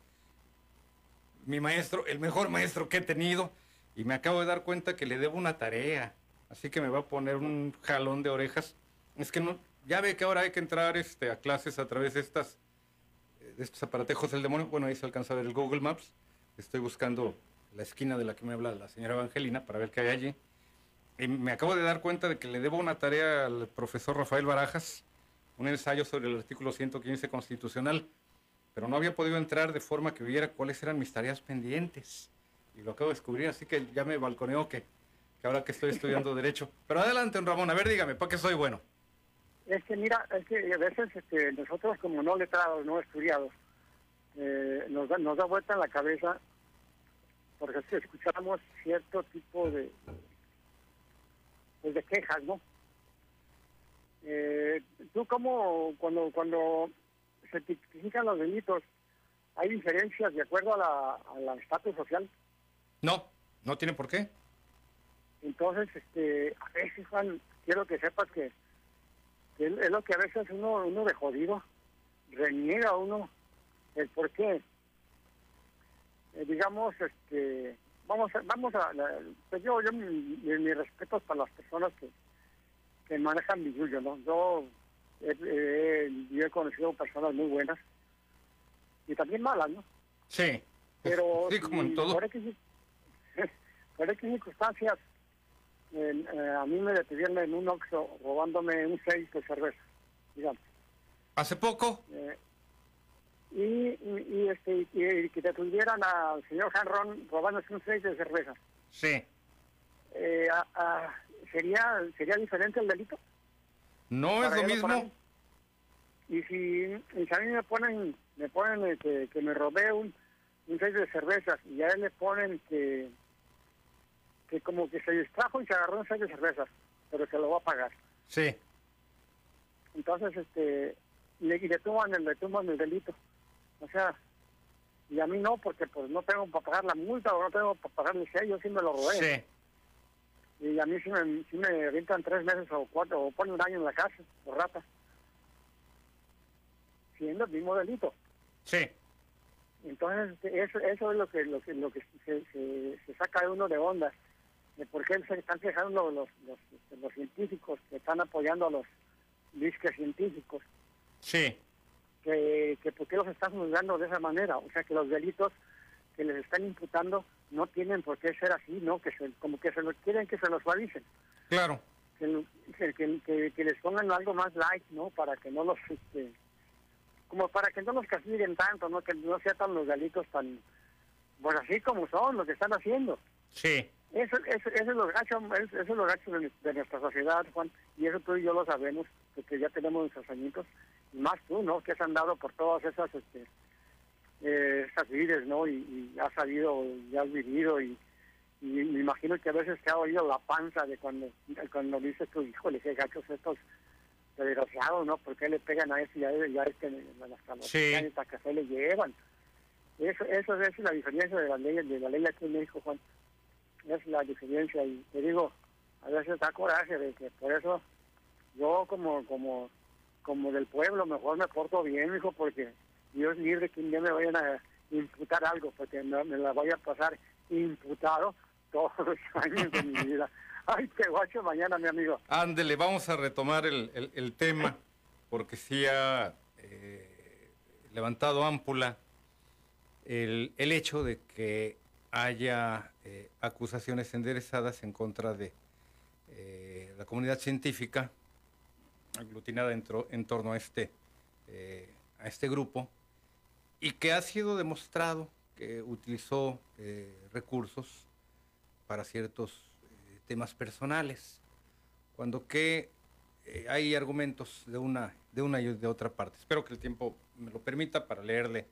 mi maestro, el mejor maestro que he tenido, y me acabo de dar cuenta que le debo una tarea. Así que me va a poner un jalón de orejas. Es que no, ya ve que ahora hay que entrar este, a clases a través de estas de estos aparatejos del demonio. Bueno, ahí se alcanza a ver el Google Maps. Estoy buscando la esquina de la que me habla la señora Evangelina para ver qué hay allí. Y me acabo de dar cuenta de que le debo una tarea al profesor Rafael Barajas un ensayo sobre el artículo 115 constitucional, pero no había podido entrar de forma que viera cuáles eran mis tareas pendientes. Y lo acabo de descubrir, así que ya me balconeó que, que ahora que estoy estudiando Derecho. Pero adelante, don Ramón, a ver, dígame, ¿para qué soy bueno? Es que mira, es que a veces este, nosotros como no letrados, no estudiados, eh, nos, da, nos da vuelta en la cabeza porque si escuchamos cierto tipo de, pues, de quejas, ¿no? Eh, ¿Tú cómo, cuando, cuando se tipifican los delitos, hay diferencias de acuerdo a la, estatus social? No, no tiene por qué. Entonces, este, a veces, Juan, quiero que sepas que, es lo que a veces uno, uno de jodido reniega uno el por qué. Eh, digamos, este, vamos a, vamos a, pues yo, yo mi, mi respeto para las personas que, que manejan yuyo, ¿no? Yo he, conocido personas muy buenas y también malas, ¿no? Sí. Pero sí, como en todo. Por X, por circunstancias, eh, a mí me detuvieron en un Oxxo robándome un 6 de cerveza, digamos. ¿Hace poco? Eh, y, y, este, y, que detuvieran al señor Hanron robándose un 6 de cerveza. Sí. Eh, a, sería sería diferente el delito. No es lo mismo. Y si, a mí me ponen me ponen este, que, me robé un, un seis de cervezas y a él le ponen que que como que se distrajo y se agarró un seis de cervezas, pero se lo va a pagar. Sí. Entonces, este, le, y le toman el, le toman el delito. O sea, y a mí no, porque pues no tengo para pagar la multa o no tengo para pagar el sello, sí me lo robé. Sí. Y a mí sí me, sí me avientan tres meses o cuatro, o ponen un año en la cárcel, por rata. Siendo el mismo delito. Sí. Entonces, eso, eso es lo que, lo que, lo que se, se, saca de uno de onda. De por qué se están quejando los, los, los, científicos que están apoyando a los disques científicos. Sí. Que, que por qué los están juzgando de esa manera. O sea, que los delitos que les están imputando no tienen por qué ser así, ¿no? Que como que se lo quieren que se los suavicen. Claro. Que, que, que, les pongan algo más light, ¿no? Para que no los, este, como para que no los castiguen tanto, ¿no? Que no sean tan los delitos tan, pues así como son, lo que están haciendo. Sí. Eso, eso, eso es lo gacho, eso, es lo gacho de, nuestra sociedad, Juan, y eso tú y yo lo sabemos, porque ya tenemos nuestros añitos, y más tú, ¿no? Que has andado por todas esas, este, eh, estas vidas, ¿no? Y, has sabido y has vivido y, me imagino que a veces te ha oído la panza de cuando cuando dices tu hijo, le qué gachos estos desgraciados, ¿no? ¿Por qué le pegan a ese y a, a este hasta los sí. que se le llevan? Eso, eso es la diferencia de la ley, de la ley aquí en México, Juan. Es la diferencia y te digo, a veces da coraje de que por eso yo como como como del pueblo mejor me porto bien, hijo, porque Dios libre que un día me vayan a imputar algo, porque me, la voy a pasar imputado todos los años de mi vida. Ay, qué guacho mañana, mi amigo. Ándele, vamos a retomar el, el, tema, porque sí ha eh, levantado ámpula el, el, hecho de que haya eh, acusaciones enderezadas en contra de eh, la comunidad científica aglutinada dentro, en torno a este, a este grupo y que ha sido demostrado que utilizó eh, recursos para ciertos eh, temas personales, cuando que eh, hay argumentos de una, de una y de otra parte. Espero que el tiempo me lo permita para leerle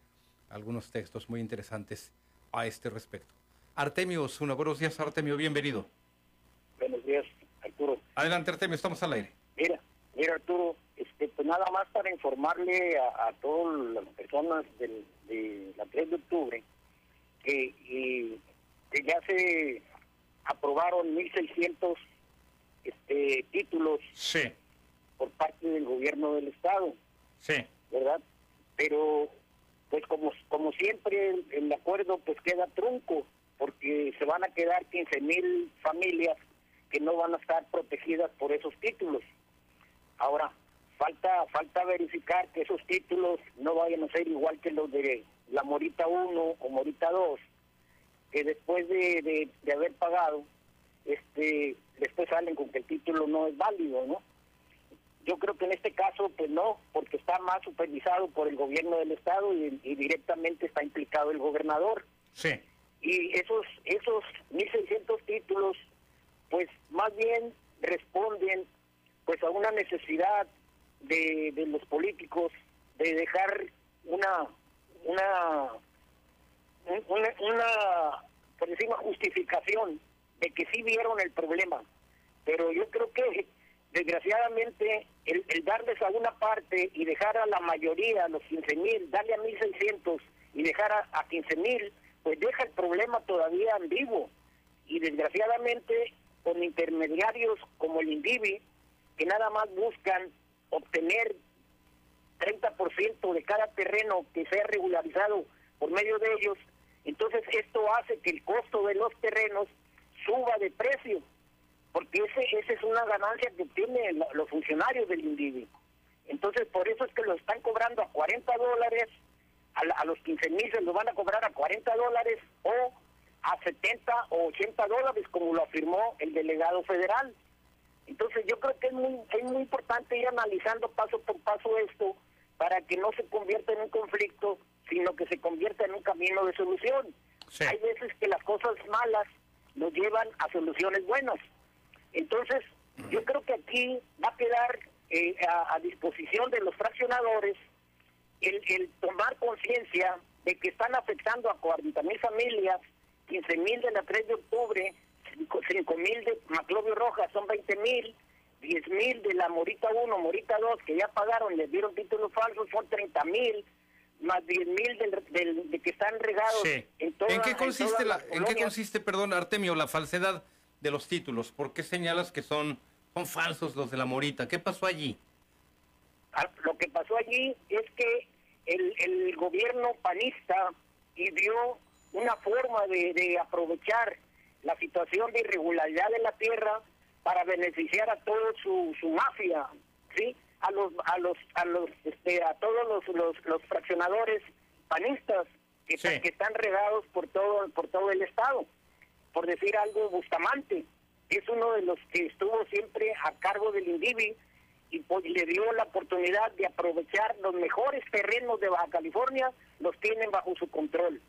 algunos textos muy interesantes a este respecto. Artemio Osuna, buenos días Artemio, bienvenido. Buenos días, Arturo. Adelante Artemio, estamos al aire. Mira, mira Arturo, este, pues nada más para informarle a, a todas las personas del, de la 3 de octubre que, y, que ya se aprobaron 1.600 este, títulos Sí, por parte del gobierno del Estado, sí. ¿verdad? Pero, pues como, como siempre, el, el acuerdo pues queda trunco, porque se van a quedar 15.000 familias que no van a estar protegidas por esos títulos. Ahora, falta falta verificar que esos títulos no vayan a ser igual que los de la Morita 1 o Morita 2, que después de, de, de haber pagado, este después salen con que el título no es válido, ¿no? Yo creo que en este caso, pues no, porque está más supervisado por el gobierno del Estado y, y directamente está implicado el gobernador. Sí, Y esos esos 1.600 títulos, pues más bien responden pues a una necesidad de, de los políticos de dejar una una una, una por encima justificación de que sí vieron el problema pero yo creo que desgraciadamente el, el darles a una parte y dejar a la mayoría, a los 15 mil, darle a 1.600 y dejar a, a 15 mil, pues deja el problema todavía ambiguo. Y desgraciadamente con intermediarios como el INDIVI, que nada más buscan obtener 30% de cada terreno que sea regularizado por medio de ellos, entonces esto hace que el costo de los terrenos suba de precio porque ese esa es una ganancia que tienen los funcionarios del INDIVI. Entonces, por eso es que lo están cobrando a 40 dólares, a, la- a los 15 mil se lo van a cobrar a 40 dólares o a 70 o 80 dólares, como lo afirmó el delegado federal. Entonces, yo creo que es muy, es muy importante ir analizando paso por paso esto para que no se convierta en un conflicto, sino que se convierta en un camino de solución. Sí. Hay veces que las cosas malas nos llevan a soluciones buenas. Entonces, yo creo que aquí va a quedar eh, a, a disposición de los fraccionadores el, el tomar conciencia de que están afectando a 40 mil familias, 15 mil de la 3 de octubre, 5 mil de Maclovio Rojas, son 20 mil, 10 mil de la Morita 1, Morita 2, que ya pagaron, les dieron títulos falsos, son 30 mil, más 10 mil del, del- de que están regados Sí. en toda- ¿En qué en consiste, todas la, ¿en qué consiste, perdón, Artemio, la falsedad de los títulos? ¿Por qué señalas que son, son falsos los de la Morita? ¿Qué pasó allí? Ah, Lo que pasó allí es que el, el gobierno panista dio una forma de, de aprovechar la situación de irregularidad de la tierra para beneficiar a todo su, su mafia, sí, a los a los a los este, a todos los, los, los fraccionadores panistas que, Sí. están- que están regados por todo por todo el estado. Por decir algo, Bustamante es uno de los que estuvo siempre a cargo del INDIVI y pues, le dio la oportunidad de aprovechar los mejores terrenos de Baja California, los tienen bajo su control.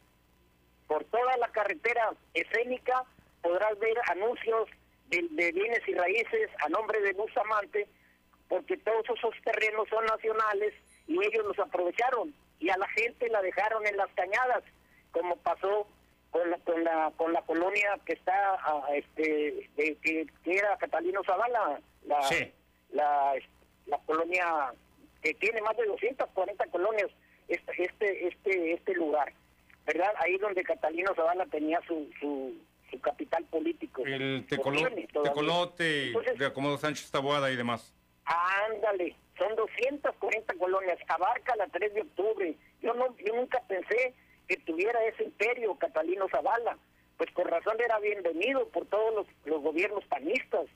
Por toda la carretera escénica podrás ver anuncios de, de bienes y raíces a nombre de Bustamante, porque todos esos terrenos son nacionales y ellos los aprovecharon y a la gente la dejaron en las cañadas, como pasó con la, con la, con la colonia que está, ah, este, de- que, que era Catalino Zavala, la, Sí. la, la colonia que tiene más de 240 colonias, este, este, este, este lugar, ¿verdad? Ahí donde Catalino Zavala tenía su, su, su capital político. El Lo tecolo- tecolote Entonces, de Acomodo Sánchez Taboada y demás. Ándale, son 240 colonias, abarca la 3 de octubre. Yo no, yo nunca pensé que tuviera ese imperio Catalino Zavala. Pues con razón era bienvenido por todos los, los gobiernos panistas.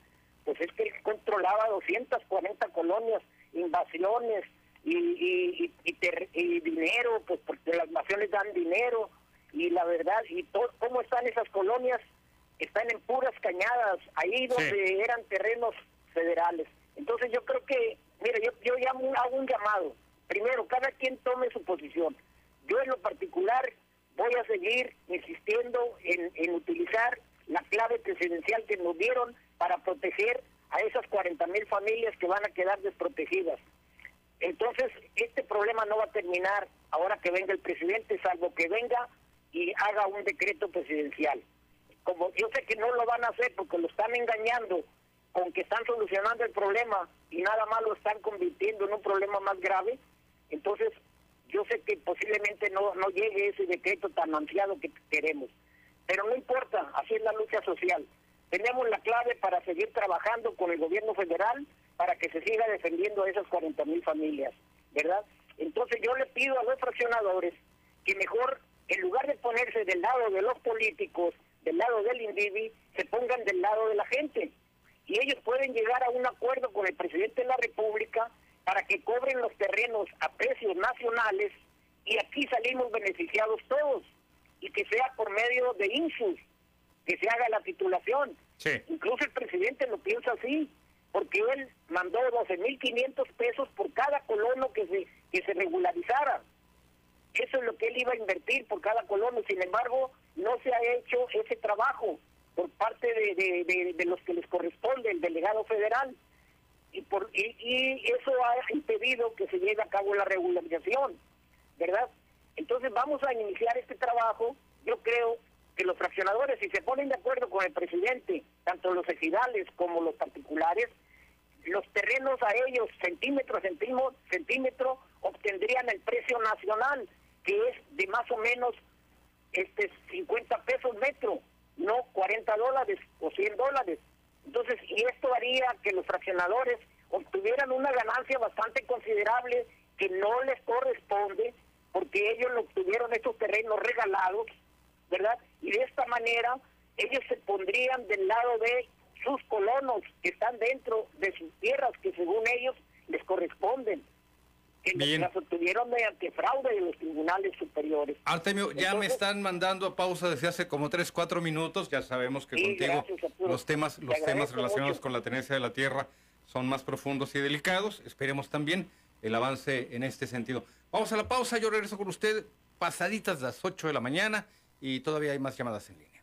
Pues es que él controlaba 240 colonias, invasiones y, y, y, y ter- y dinero, pues porque las naciones dan dinero. Y la verdad, y todo, ¿cómo están esas colonias? Están en puras cañadas, ahí donde eran terrenos federales. Entonces yo creo que, mire, yo, yo llamo, hago un llamado. Primero, cada quien tome su posición. Yo en lo particular voy a seguir insistiendo en, en utilizar la clave presidencial que nos dieron para proteger a esas 40 mil familias que van a quedar desprotegidas. Entonces, este problema no va a terminar ahora que venga el presidente, salvo que venga y haga un decreto presidencial. Como yo sé que no lo van a hacer porque lo están engañando con que están solucionando el problema y nada más lo están convirtiendo en un problema más grave, entonces yo sé que posiblemente no, no llegue ese decreto tan ansiado que queremos. Pero no importa, así es la lucha social. Tenemos la clave para seguir trabajando con el gobierno federal para que se siga defendiendo a esas 40 mil familias, ¿verdad? Entonces yo le pido a los fraccionadores que mejor, en lugar de ponerse del lado de los políticos, del lado del INDIVI, se pongan del lado de la gente. Y ellos pueden llegar a un acuerdo con el presidente de la República para que cobren los terrenos a precios nacionales y aquí salimos beneficiados todos y que sea por medio de INSUS, que se haga la titulación. Incluso el presidente lo piensa así, porque él mandó 12.500 pesos por cada colono que se, que se regularizara. Eso es lo que él iba a invertir por cada colono. Sin embargo, no se ha hecho ese trabajo por parte de, los que les corresponde, el delegado federal. Y, por, y, eso ha impedido que se lleve a cabo la regularización, ¿verdad? Entonces vamos a iniciar este trabajo. Yo creo que los fraccionadores, si se ponen de acuerdo con el presidente, tanto los ejidales como los particulares, los terrenos a ellos, centímetro centímetro, centímetro, obtendrían el precio nacional, que es de más o menos este 50 pesos metro, no 40 dólares o 100 dólares. Entonces, y esto haría que los fraccionadores obtuvieran una ganancia bastante considerable que no les corresponde porque ellos lo obtuvieron estos terrenos regalados, ¿verdad? Y de esta manera ellos se pondrían del lado de sus colonos que están dentro de sus tierras que según ellos les corresponden que las obtuvieron mediante fraude de los tribunales superiores. Artemio, ya me están mandando a pausa desde hace como 3, 4 minutos. Ya sabemos que contigo los temas, los temas relacionados con la tenencia de la tierra son más profundos y delicados. Esperemos también el avance en este sentido. Vamos a la pausa, yo regreso con usted pasaditas las 8 de la mañana y todavía hay más llamadas en línea.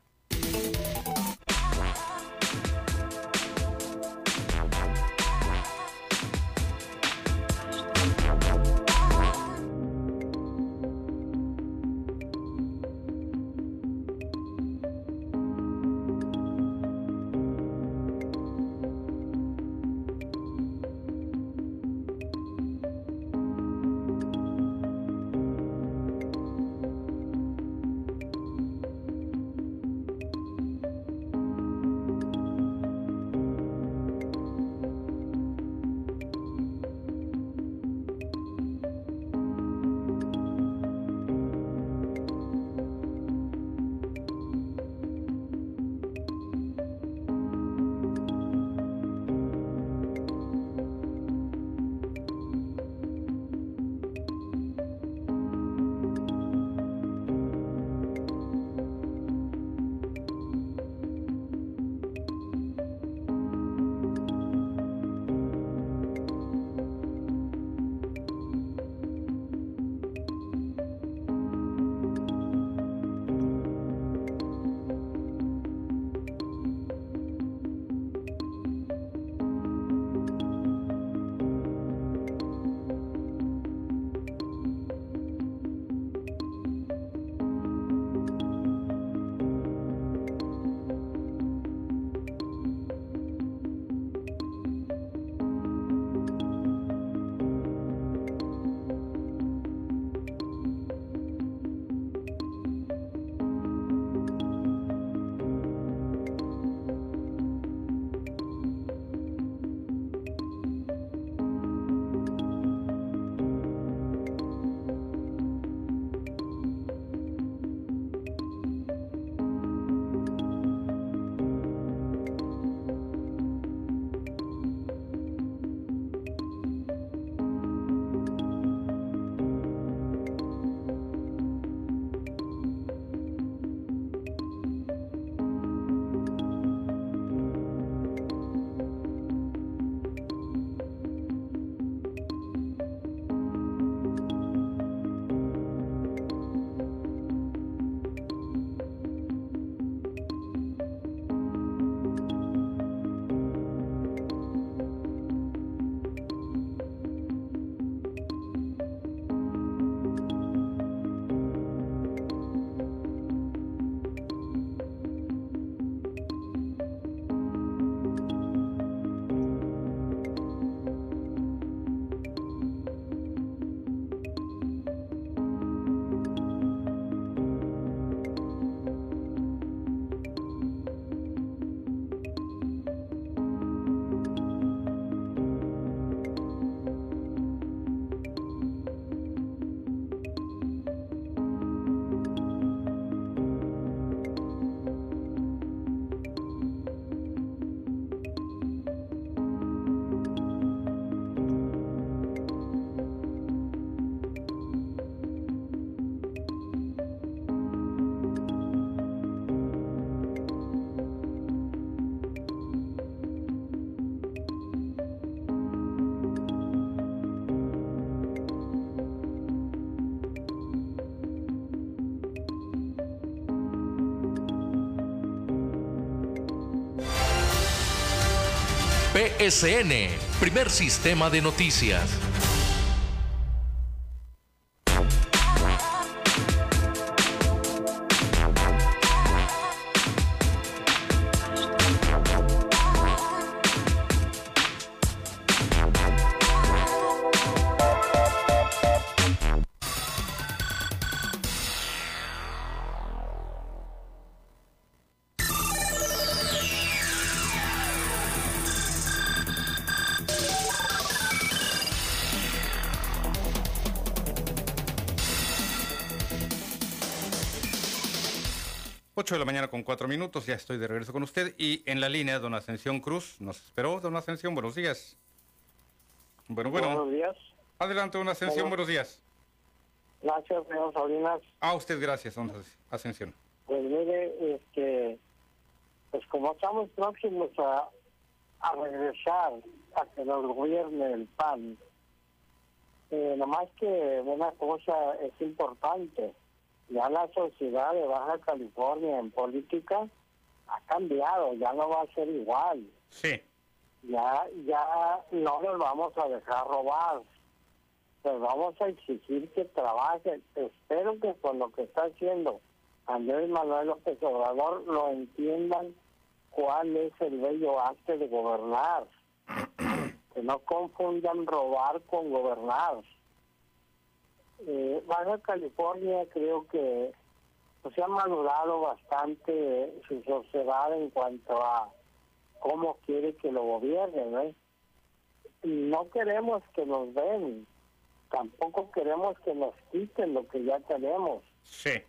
PSN, primer sistema de noticias. De la mañana con cuatro minutos, ya estoy de regreso con usted y en la línea don Ascensión Cruz nos esperó. Don Ascensión, buenos días. Bueno, bueno. Buenos días. Adelante, don Ascensión, buenos días. Gracias, señor Salinas. A usted gracias, don Ascensión. Pues mire, este, pues como estamos próximos a, a regresar a que nos gobierne el PAN, eh, nomás que una cosa es importante ya la sociedad de Baja California en política ha cambiado, ya no va a ser igual. Sí. Ya, ya no les vamos a dejar robar, les vamos a exigir que trabajen. Espero que con lo que está haciendo Andrés Manuel López Obrador lo entiendan cuál es el bello arte de gobernar. que no confundan robar con gobernar. Eh, Baja California creo que pues, se ha madurado bastante su sociedad en cuanto a cómo quiere que lo gobiernen. ¿eh? No queremos que nos den, tampoco queremos que nos quiten lo que ya tenemos. Sí.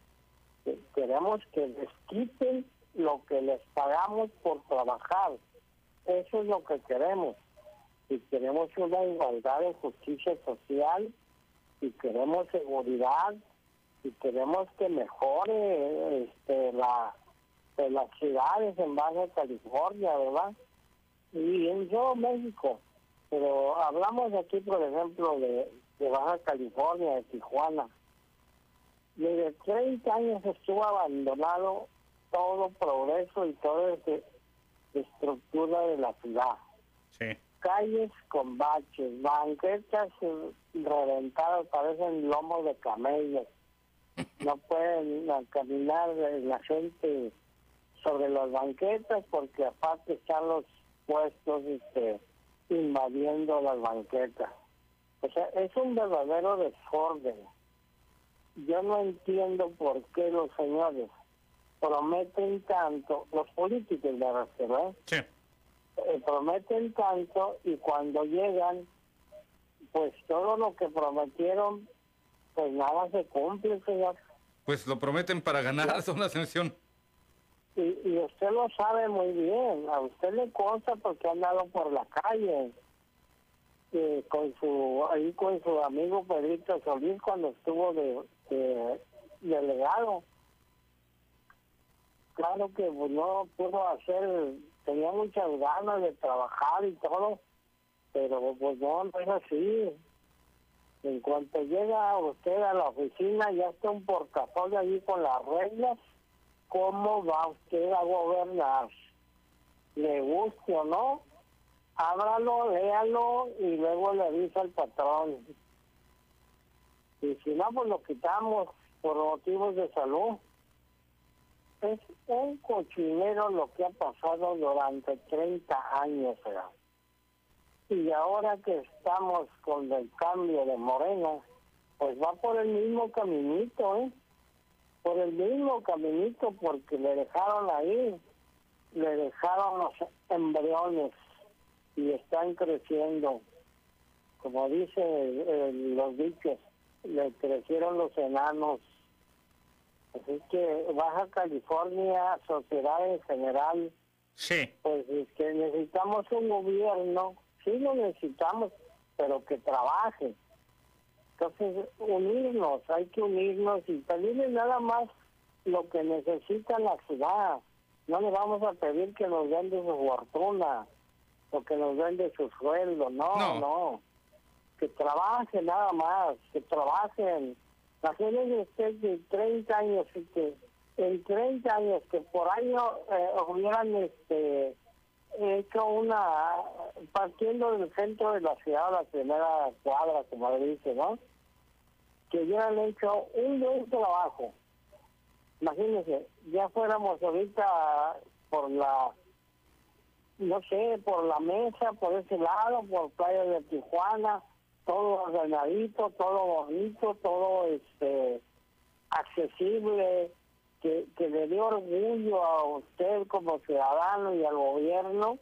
Queremos que les quiten lo que les pagamos por trabajar. Eso es lo que queremos. Y queremos una igualdad de justicia social si queremos seguridad, si queremos que mejore este, la, de las ciudades en Baja California, ¿verdad? Y en todo México. Pero hablamos aquí, por ejemplo, de, de Baja California, de Tijuana. Desde 30 años estuvo abandonado todo progreso y toda estructura de la ciudad. Sí calles con baches, banquetas reventadas, parecen lomos de camellos. No pueden caminar la gente sobre las banquetas porque aparte están los puestos este, invadiendo las banquetas. O sea, es un verdadero desorden. Yo no entiendo por qué los señores prometen tanto, los políticos de la ¿eh? Sí eh, prometen tanto y cuando llegan, pues todo lo que prometieron, pues nada se cumple, señor. Pues lo prometen para ganar una ascensión. Y, y usted lo sabe muy bien, a usted le consta porque ha andado por la calle eh, con su ahí con su amigo Pedrito Solís cuando estuvo de, de delegado. Claro que pues, no pudo hacer tenía muchas ganas de trabajar y todo, pero pues no, no es así. En cuanto llega usted a la oficina, ya está un portafolio allí con las reglas, ¿cómo va usted a gobernar? Le guste o no, ábralo, léalo y luego le avisa al patrón. Y si no, pues lo quitamos por motivos de salud es un cochinero lo que ha pasado durante 30 años. Y ahora que estamos con el cambio de Morena, pues va por el mismo caminito, ¿eh? Por el mismo caminito porque le dejaron ahí, le dejaron los embriones y están creciendo. Como dice los dichos, le crecieron los enanos Así que Baja California, sociedad en general, sí. pues que necesitamos un gobierno, sí lo necesitamos, pero que trabaje. Entonces, unirnos, hay que unirnos y pedirle nada más lo que necesita la ciudad. No le vamos a pedir que nos den de su fortuna o que nos den de su sueldo, no, no, no. Que trabaje nada más, que trabajen Imagínense usted de 30 años, que en 30 años que por año eh, hubieran este, he hecho una, partiendo del centro de la ciudad, la primera cuadra, como le dice, ¿no? Que hubieran hecho un buen trabajo. Imagínense, ya fuéramos ahorita por la, no sé, por la mesa, por ese lado, por Playa de Tijuana, todo ordenadito, todo bonito, todo este accesible, que, que le dio orgullo a usted como ciudadano y al gobierno,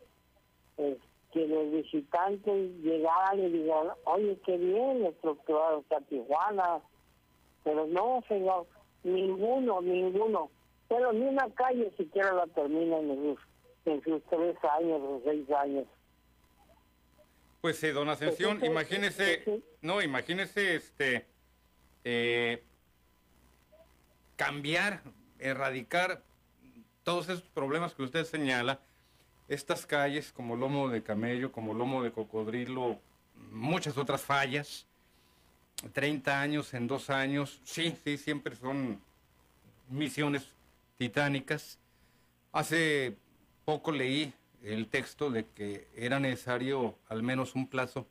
eh, que los visitantes llegaran y digan, oye, qué bien estructurado está Tijuana, pero no, señor, ninguno, ninguno, pero ni una calle siquiera la termina en sus, en sus tres años o seis años. Pues sí, don Ascensión, Pues imagínese, pues sí. no, imagínese este eh, cambiar, erradicar todos esos problemas que usted señala, estas calles como lomo de camello, como lomo de cocodrilo, muchas otras fallas, 30 años en dos años, sí, sí, siempre son misiones titánicas. Hace poco leí el texto de que era necesario al menos un plazo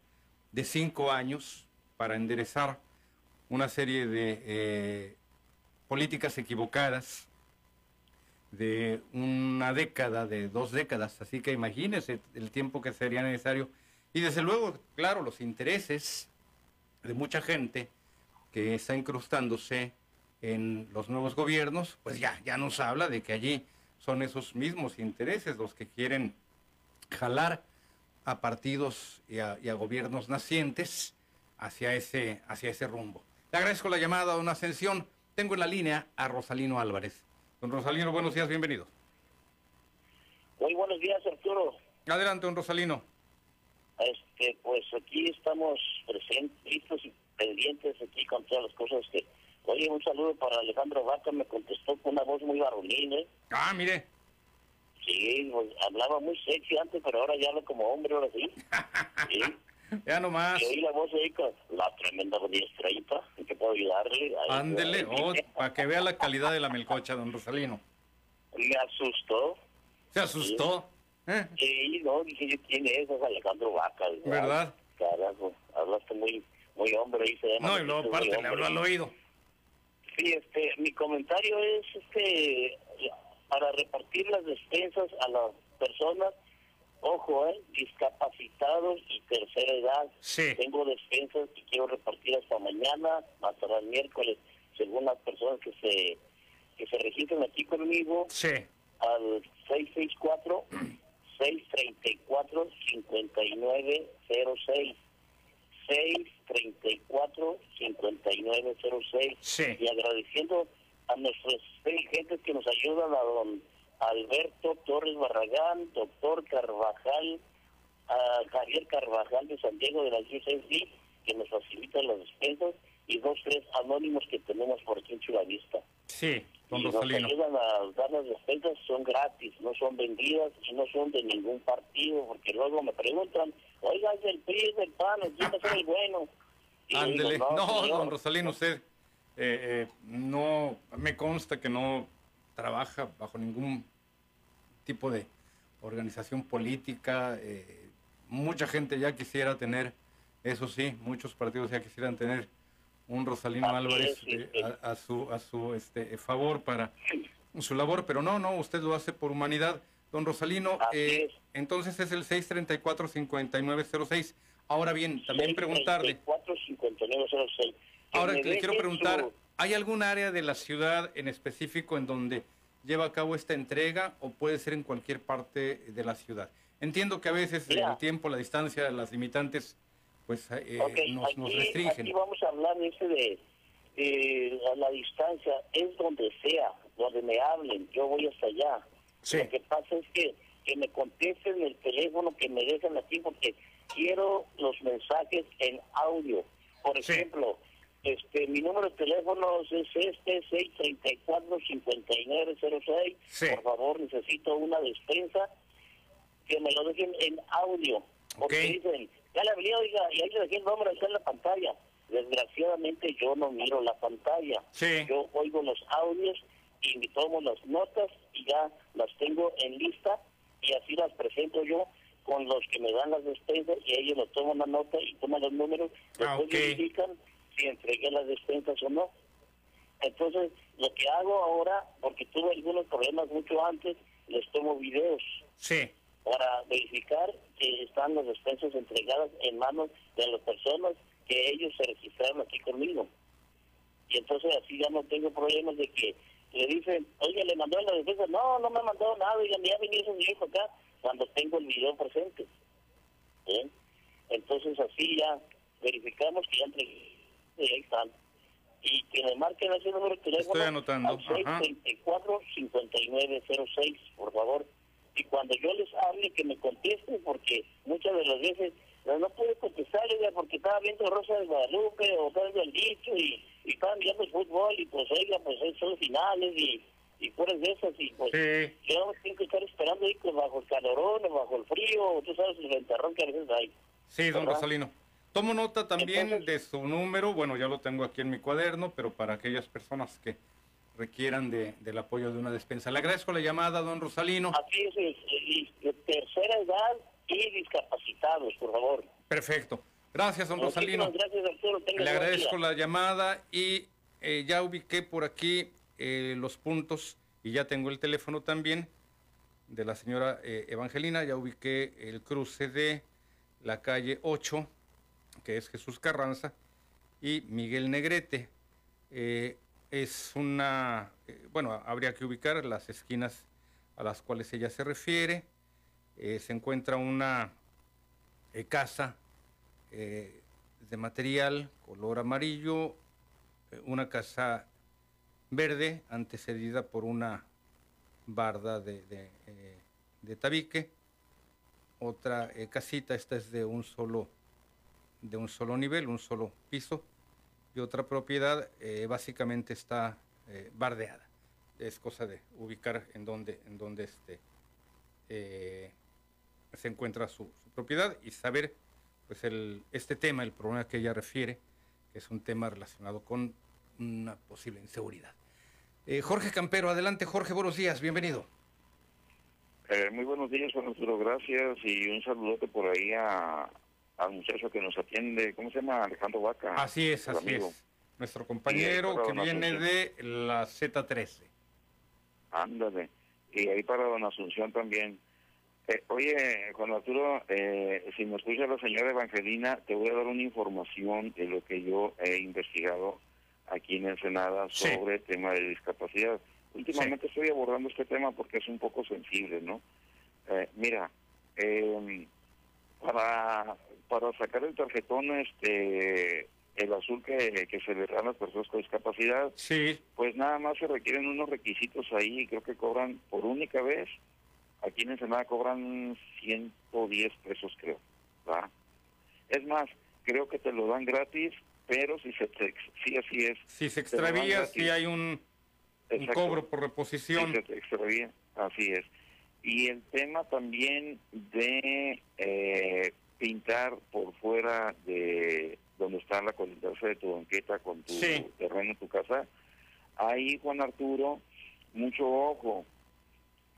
de cinco años para enderezar una serie de eh, políticas equivocadas de una década, de dos décadas. Así que imagínese el tiempo que sería necesario. Y desde luego, claro, los intereses de mucha gente que está incrustándose en los nuevos gobiernos, pues ya, ya nos habla de que allí son esos mismos intereses los que quieren jalar a partidos y a, y a gobiernos nacientes hacia ese, hacia ese rumbo. Le agradezco la llamada, don Ascensión. Tengo en la línea a Rosalino Álvarez. Don Rosalino, buenos días, bienvenido. Muy buenos días, Arturo. Adelante, don Rosalino. Este, pues aquí estamos presentes, listos y pendientes aquí con todas las cosas que... Oye, un saludo para Alejandro Vaca, me contestó con una voz muy varonil, ¿eh? Ah, mire. Sí, pues, hablaba muy sexy antes, pero ahora ya habla como hombre, ahora sí. Sí. Ya nomás. Y oí la voz con la tremenda diestraíta, ¿en qué puedo ayudarle? Ándele, oh, para que vea la calidad de la melcocha, don Rosalino. Me asustó. Se asustó. ¿eh? Sí, no, dije yo, ¿quién es? Es Alejandro Vaca. ¿Verdad? Carajo, hablaste muy, muy hombre, ahí se llama. No, y luego aparte le habló al oído. Sí, este, mi comentario es este para repartir las despensas a las personas, ojo, eh, discapacitados y tercera edad. Sí. Tengo despensas que quiero repartir hasta mañana, hasta el miércoles, según las personas que se que se registren aquí conmigo Sí. al 664 634 5906 634 5906 Sí. y agradeciendo a nuestros dirigentes que nos ayudan a don Alberto Torres Barragán, doctor Carvajal, a Javier Carvajal de San Diego de la UCSD, que nos facilitan las despensas, y dos, tres anónimos que tenemos por aquí en Chulavista. Sí, don Y Rosalino. ayudan a dar las despensas, son gratis, no son vendidas y no son de ningún partido, porque luego me preguntan, oiga, es del PRI, es del PAN, ¿quién ser el bueno? Ándele. No, señor, don Rosalino, usted eh, eh, no, me consta que no trabaja bajo ningún tipo de organización política. eh, mucha gente ya quisiera tener, eso sí, muchos partidos ya quisieran tener un Rosalino Así Álvarez eh, a, a su a su este favor para su labor, pero no, no, usted lo hace por humanidad. Don Rosalino, eh, es. entonces es el 634-5906. Ahora bien, también preguntarle. 634-5906. Que Ahora le quiero preguntar, su- ¿hay algún área de la ciudad en específico en donde lleva a cabo esta entrega o puede ser en cualquier parte de la ciudad? Entiendo que a veces Mira. el tiempo, la distancia, las limitantes, pues eh, Ok, nos, nos aquí- restringen. Aquí vamos a hablar de ese de, de a la distancia, es donde sea, donde me hablen, yo voy hasta allá. Sí. Lo que pasa es que, que me contesten el teléfono, que me dejen aquí, porque quiero los mensajes en audio. Por Sí. ejemplo, este mi número de teléfono es este, 634-5906. Sí. Por favor, necesito una despensa que me lo dejen en audio. Porque Ok. dicen, ya le hablé, oiga, y ahí le dejé el está en la pantalla. Desgraciadamente yo no miro la pantalla. Sí. Yo oigo los audios y me tomo las notas y ya las tengo en lista y así las presento yo con los que me dan las despensas y ellos lo toman la nota y toman los números, Ah, después verifican si entregué las despensas o no. Entonces, lo que hago ahora, porque tuve algunos problemas mucho antes, les tomo videos Sí. Para verificar que están las despensas entregadas en manos de las personas que ellos se registraron aquí conmigo. Y entonces así ya no tengo problemas de que le dicen, oye, le mandó la despensa. No, no me ha mandado nada, oiga, ya venido ese viejo acá cuando tengo el video presente. Entonces así ya verificamos que ya entregué, y ahí están. Y que me marquen ese número de teléfono Estoy anotando, al ajá. 624-5906, por favor. Y cuando yo les hable, que me contesten, porque muchas de las veces no, no pude contestarles ya porque estaba viendo Rosa de Guadalupe o Carlos del Dicho y, y estaba mirando el fútbol y pues oiga, pues son finales y, y puras de esas y pues Sí. yo tengo que estar esperando ahí pues, bajo el calorón o bajo el frío, tú sabes el ventarrón que a veces hay. Sí, don ¿verdad? Rosalino. Tomo nota también de su número, bueno, ya lo tengo aquí en mi cuaderno, pero para aquellas personas que requieran de, del apoyo de una despensa. Le agradezco la llamada, don Rosalino. Así es, y de tercera edad y discapacitados, por favor. Perfecto. Gracias, don Rosalino. Gracias, Arturo. Tenga Le agradezco día. la llamada y eh, ya ubiqué por aquí eh, los puntos y ya tengo el teléfono también de la señora eh, Evangelina. Ya ubiqué el cruce de la calle 8, que es Jesús Carranza, y Miguel Negrete. Eh, es una, eh, bueno, habría que ubicar las esquinas a las cuales ella se refiere. Eh, se encuentra una eh, casa de material color amarillo, una casa verde antecedida por una barda de, de, de tabique, otra casita, esta es de un solo de un solo nivel, un solo piso, y otra propiedad eh, básicamente está eh, bardeada. Es cosa de ubicar en dónde, en dónde este, eh, se encuentra su, propiedad y saber pues el, este tema, el problema que ella refiere, que es un tema relacionado con una posible inseguridad. Jorge Campero, adelante Jorge, buenos días, bienvenido. Muy buenos días, Juan Arturo, gracias y un saludote por ahí a, al muchacho que nos atiende, ¿cómo se llama? Alejandro Vaca. Así es, así amigo. es. Nuestro compañero que viene Asunción. de la Z13. Ándale. Y ahí para don Asunción también. Eh, oye, Juan Arturo, eh, si me escucha la señora Evangelina, te voy a dar una información de lo que yo he investigado aquí en Ensenada Sí. sobre el tema de discapacidad. Últimamente estoy abordando este tema porque es un poco sensible, ¿no? Eh, mira, eh, para, para sacar el tarjetón, este el azul que, que se le da a las personas con discapacidad, sí. pues nada más se requieren unos requisitos ahí, creo que cobran por única vez, aquí en Ensenada cobran 110 pesos creo, ¿va? Es más, creo que te lo dan gratis, pero si se te, sí así es. Si se dan extravía, si hay un, cobro por reposición. Sí, se te extravía, así es. Y el tema también de eh, pintar por fuera de donde está la colindancia de tu banqueta con tu Sí. terreno, tu casa, ahí, Juan Arturo, mucho ojo.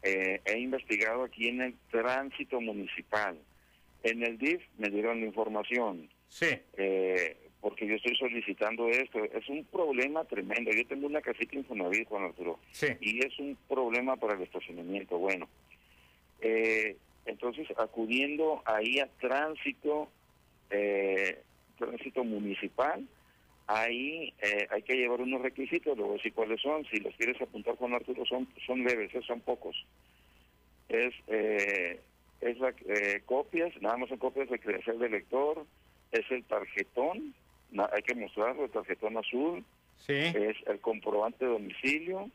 Eh, he investigado aquí en el tránsito municipal. En el DIF me dieron la información. Sí. Eh, porque yo estoy solicitando esto. Es un problema tremendo. Yo tengo una casita Infonavit, Juan Arturo. Sí. Y es un problema para el estacionamiento. Bueno, eh, entonces acudiendo ahí a tránsito, eh, tránsito municipal, ahí eh, hay que llevar unos requisitos, luego decir cuáles son. Si los quieres apuntar, Juan Arturo, son, son leves, eh, son pocos. Es, eh, es la, eh, copias, nada más son copias de credencial de lector, es el tarjetón, hay que mostrarlo, el tarjetón azul, Sí. es el comprobante de domicilio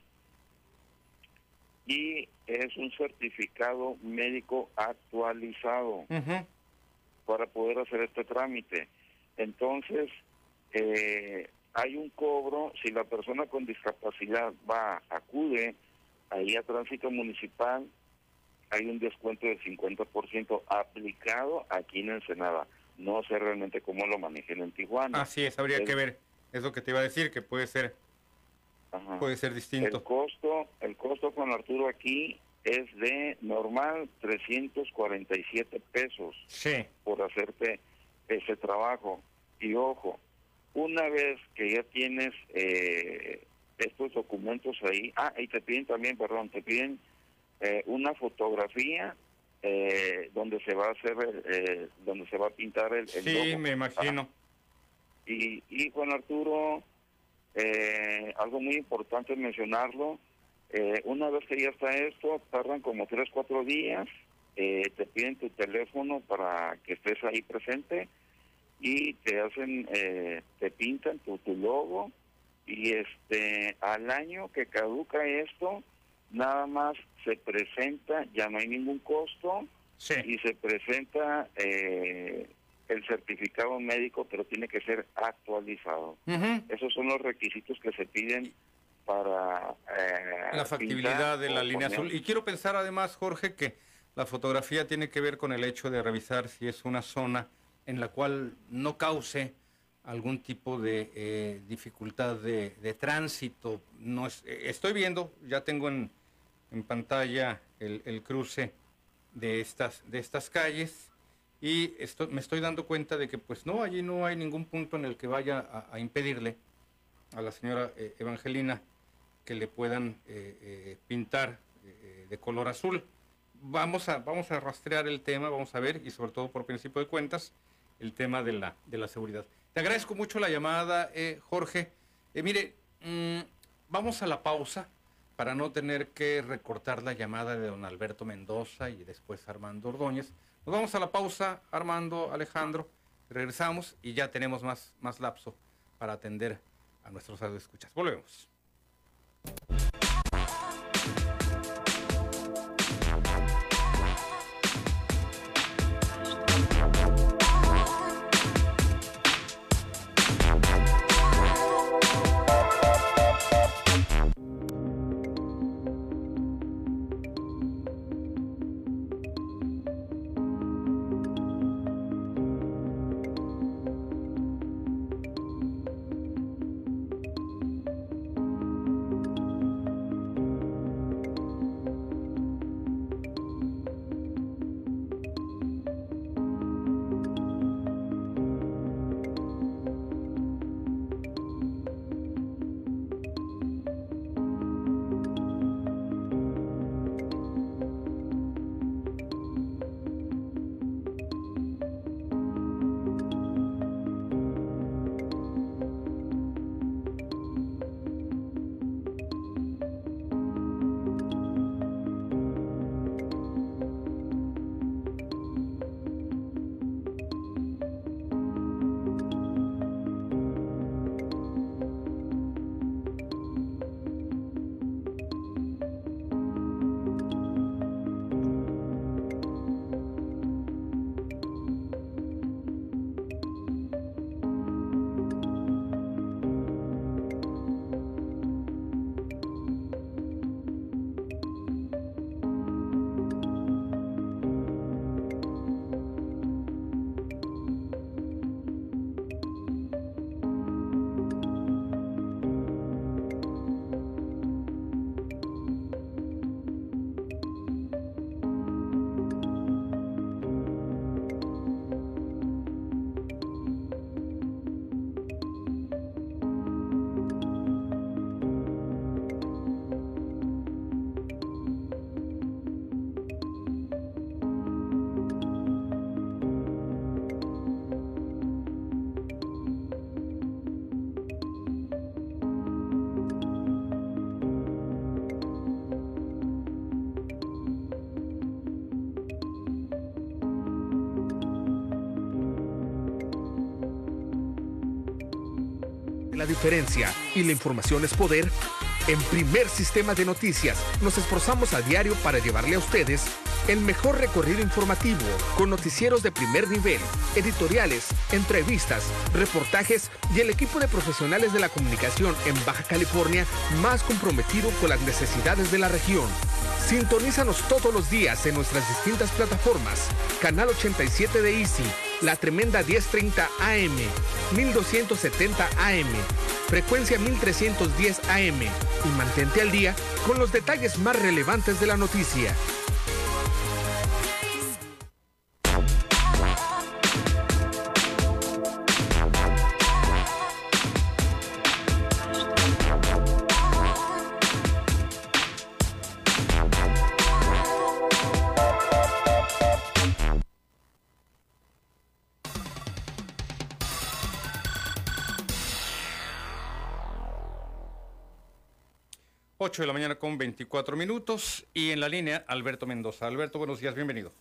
y es un certificado médico actualizado para poder hacer este trámite. Entonces, eh, hay un cobro, si la persona con discapacidad va, acude ahí a tránsito municipal, hay un descuento del 50% aplicado aquí en Ensenada. No sé realmente cómo lo manejen en Tijuana. Así es, habría que ver. Es lo que te iba a decir, que puede ser, Ajá. puede ser distinto. El costo, el costo con Arturo aquí es de normal 347 pesos por hacerte ese trabajo. Y ojo, una vez que ya tienes eh, estos documentos ahí, ah, y te piden también, perdón, te piden eh, una fotografía eh, donde se va a hacer, eh, donde se va a pintar el, el Sí, me imagino. Y, y Juan Arturo, eh, algo muy importante mencionarlo, eh, una vez que ya está esto, tardan como tres, cuatro días, eh, te piden tu teléfono para que estés ahí presente y te hacen, eh, te pintan tu, tu logo y este al año que caduca esto, nada más se presenta, ya no hay ningún costo y se presenta eh, el certificado médico, pero tiene que ser actualizado. Esos son los requisitos que se piden para eh, la factibilidad de la línea poner- azul. Y quiero pensar además, Jorge, que la fotografía tiene que ver con el hecho de revisar si es una zona en la cual no cause algún tipo de eh, dificultad de, tránsito. No es- eh, estoy viendo, ya tengo en, pantalla el, cruce de estas, de estas calles y esto, me estoy dando cuenta de que pues no, allí no hay ningún punto en el que vaya a, impedirle a la señora eh, Evangelina que le puedan pintar de color azul. Vamos a, vamos a rastrear el tema, vamos a ver, y sobre todo por principio de cuentas, el tema de la, de la seguridad. Te agradezco mucho la llamada, eh, Jorge. Eh, mire, mm, vamos a la pausa para no tener que recortar la llamada de don Alberto Mendoza y después Armando Ordóñez. Nos vamos a la pausa, Armando, Alejandro, regresamos y ya tenemos más, más lapso para atender a nuestros escuchas. Volvemos. Diferencia y la información es poder. En primer sistema de noticias nos esforzamos a diario para llevarle a ustedes el mejor recorrido informativo con noticieros de primer nivel, editoriales, entrevistas, reportajes y el equipo de profesionales de la comunicación en Baja California más comprometido con las necesidades de la región. Sintonízanos todos los días en nuestras distintas plataformas. Canal 87 de Easy, la tremenda 1030 AM, 1270 AM, frecuencia 1310 AM y mantente al día con los detalles más relevantes de la noticia. 8 de la mañana con 24 minutos y en la línea Alberto Mendoza. Alberto, buenos días, bienvenido.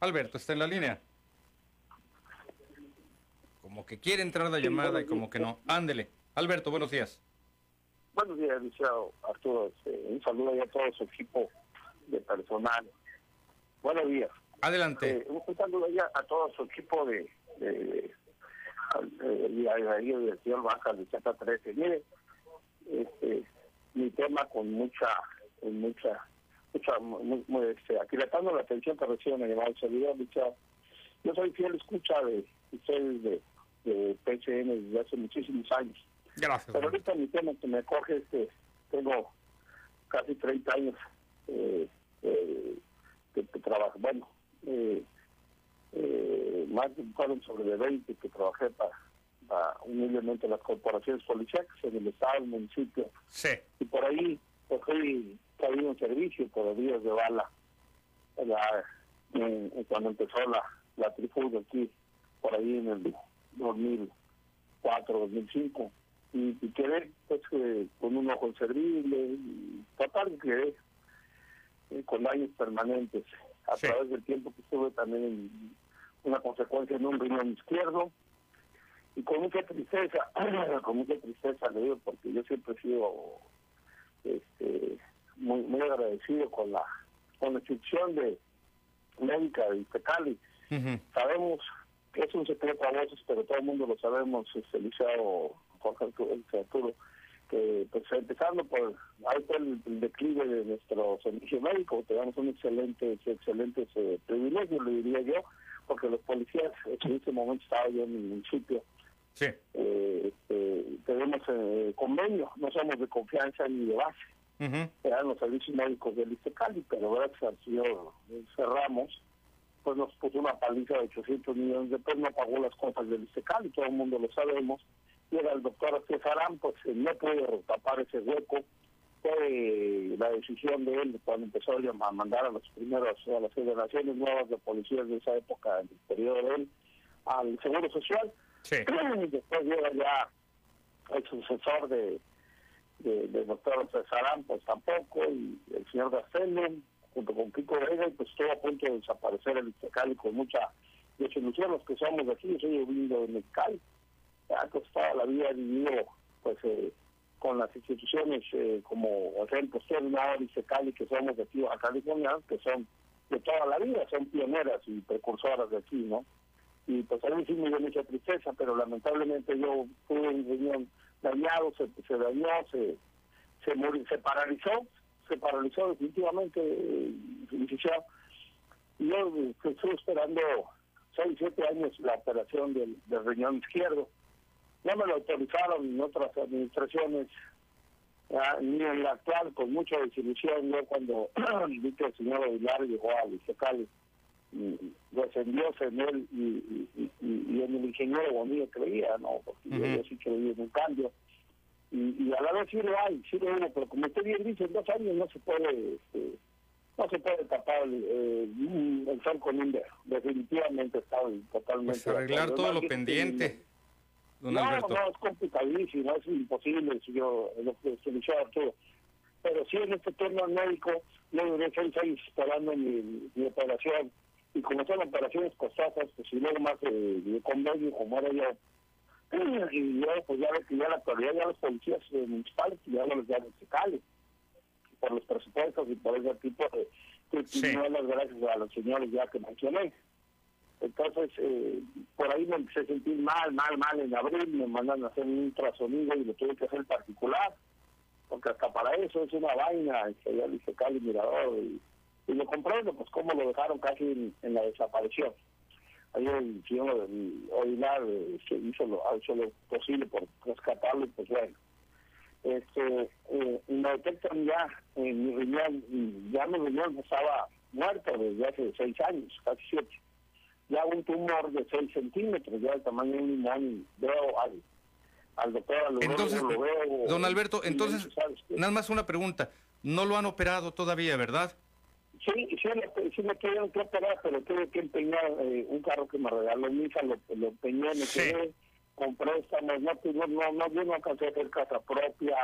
Alberto, ¿está en la línea? Como que quiere entrar la llamada y como que no. Ándele. Alberto, buenos días. Buenos días, licenciado Arturo. Este, un saludo a todo su equipo de personal. Buenos días. Adelante. Eh, un saludo a todo su equipo de, de ahí el señor Baja de Chata 13. Mire, este, mi tema con mucha, con mucha, mucha, muy, muy, este, aquilatando la atención que recibe me llamado servidor, yo soy fiel escucha de ustedes de, de PCN desde hace muchísimos años. Gracias. Pero ahorita mi tema que me coge este, tengo casi 30 años eh, eh, que, que trabajo, bueno, eh, eh, más de fueron sobre de 20 que trabajé para, para humildemente las corporaciones policiales en el estado, el municipio. Sí. Y por ahí pues fui caído en servicio por los días de bala la, en, en cuando empezó la, la trifuga aquí, por ahí en el 2004, 2005. Y, y quedé pues eh, con un ojo inservible, y total quedé eh, con daños permanentes a Sí. través del tiempo que estuve también en una consecuencia en un riñón izquierdo y con mucha tristeza, con mucha tristeza le digo porque yo siempre he sido este, muy muy agradecido con la con la institución de médica de Iztacali. Sabemos que es un secreto a voces, pero todo el mundo lo sabemos, este, Liceo Jorge Arturo, que pues empezando por ahí el, el declive de nuestro servicio médico, tenemos un excelente, excelentes eh, privilegios, le diría yo, porque los policías, en ese momento estaba yo en el municipio, Sí. eh, este, tenemos eh, convenio, no somos de confianza ni de base, Ujú. eran los servicios médicos del Cali, pero gracias al señor Cerramos, pues nos puso una paliza de 800 millones de pesos, no pagó las cuentas del Cali, todo el mundo lo sabemos, y era el doctor Cesarán, pues eh, no pudo tapar ese hueco, fue la decisión de él cuando empezó a mandar a los primeros, a las federaciones nuevas de policías de esa época, en el periodo de él, al Seguro Social, Sí. y después llega ya el sucesor de, de, de doctor Cesarán, pues tampoco, y el señor Gastelum, junto con Pico Vega, y pues estuvo a punto de desaparecer el Iztacali con mucha desilusión, los que somos de aquí, yo soy viviendo en Mexicali, ha costado la vida vivido, pues, eh, con las instituciones eh, como ejemplo, usted y Iztacali, que somos de aquí, a California, que son de toda la vida, son pioneras y precursoras de aquí, ¿no? Y pues a mí sí me dio mucha tristeza, pero lamentablemente yo tuve un riñón dañado, se, dañó, se, se, murió, se paralizó, se paralizó definitivamente, eh. Y yo eh, estuve esperando seis, siete años la operación del, riñón izquierdo. No me lo autorizaron en otras administraciones, ah, ni en la actual, con mucha desilusión. Yo cuando vi que el señor Aguilar llegó a Licecali, descendió en él y, y, y, y en el ingeniero Bonilla creía, ¿no? Porque yo, yo sí creía en un cambio. Y, y a la vez sí lo hay, sí lo hay, pero como usted bien dice, en dos años no se puede, este, no se puede tapar el, eh, el sol con un dedo. Definitivamente está totalmente... Pues arreglar todo lo pendiente, don no, Alberto. no, es complicadísimo, es imposible, si yo, lo que Arturo. Pero sí, en este tema médico, yo duré seis años esperando mi, mi operación. Y como son operaciones costosas, pues si luego más de, de convenio, como era yo, y yo, pues ya ves que ya la actualidad, ya los policías eh, municipales, ya no les dan fiscales, por los presupuestos y por ese tipo de, de Sí. no las gracias a los señores ya que mencioné. Entonces, eh, por ahí me empecé a sentir mal, mal, mal en abril, me mandan a hacer un ultrasonido y lo tuve que hacer particular, porque hasta para eso es una vaina, este, ya dice Cali Mirador, y, y lo comprendo, pues cómo lo dejaron casi en, en la desaparición. Ayer el señor Oilar se hizo lo, hecho lo posible por rescatarlo, pues bueno. Este, eh, me detectan ya en mi riñón, ya mi riñón estaba muerto desde hace seis años, casi siete. Ya un tumor de seis centímetros, ya el tamaño de un limón, y veo al, al doctor, al Entonces, lo veo, don Alberto, y entonces, nada más una pregunta. No lo han operado todavía, ¿verdad? Sí, sí, me, sí me tuvieron que operar, pero tuve que empeñar eh, un carro que me regaló mi hija, lo, lo empeñé, me quedé con préstamos, no, tuve- no, no, yo no alcancé a hacer casa propia,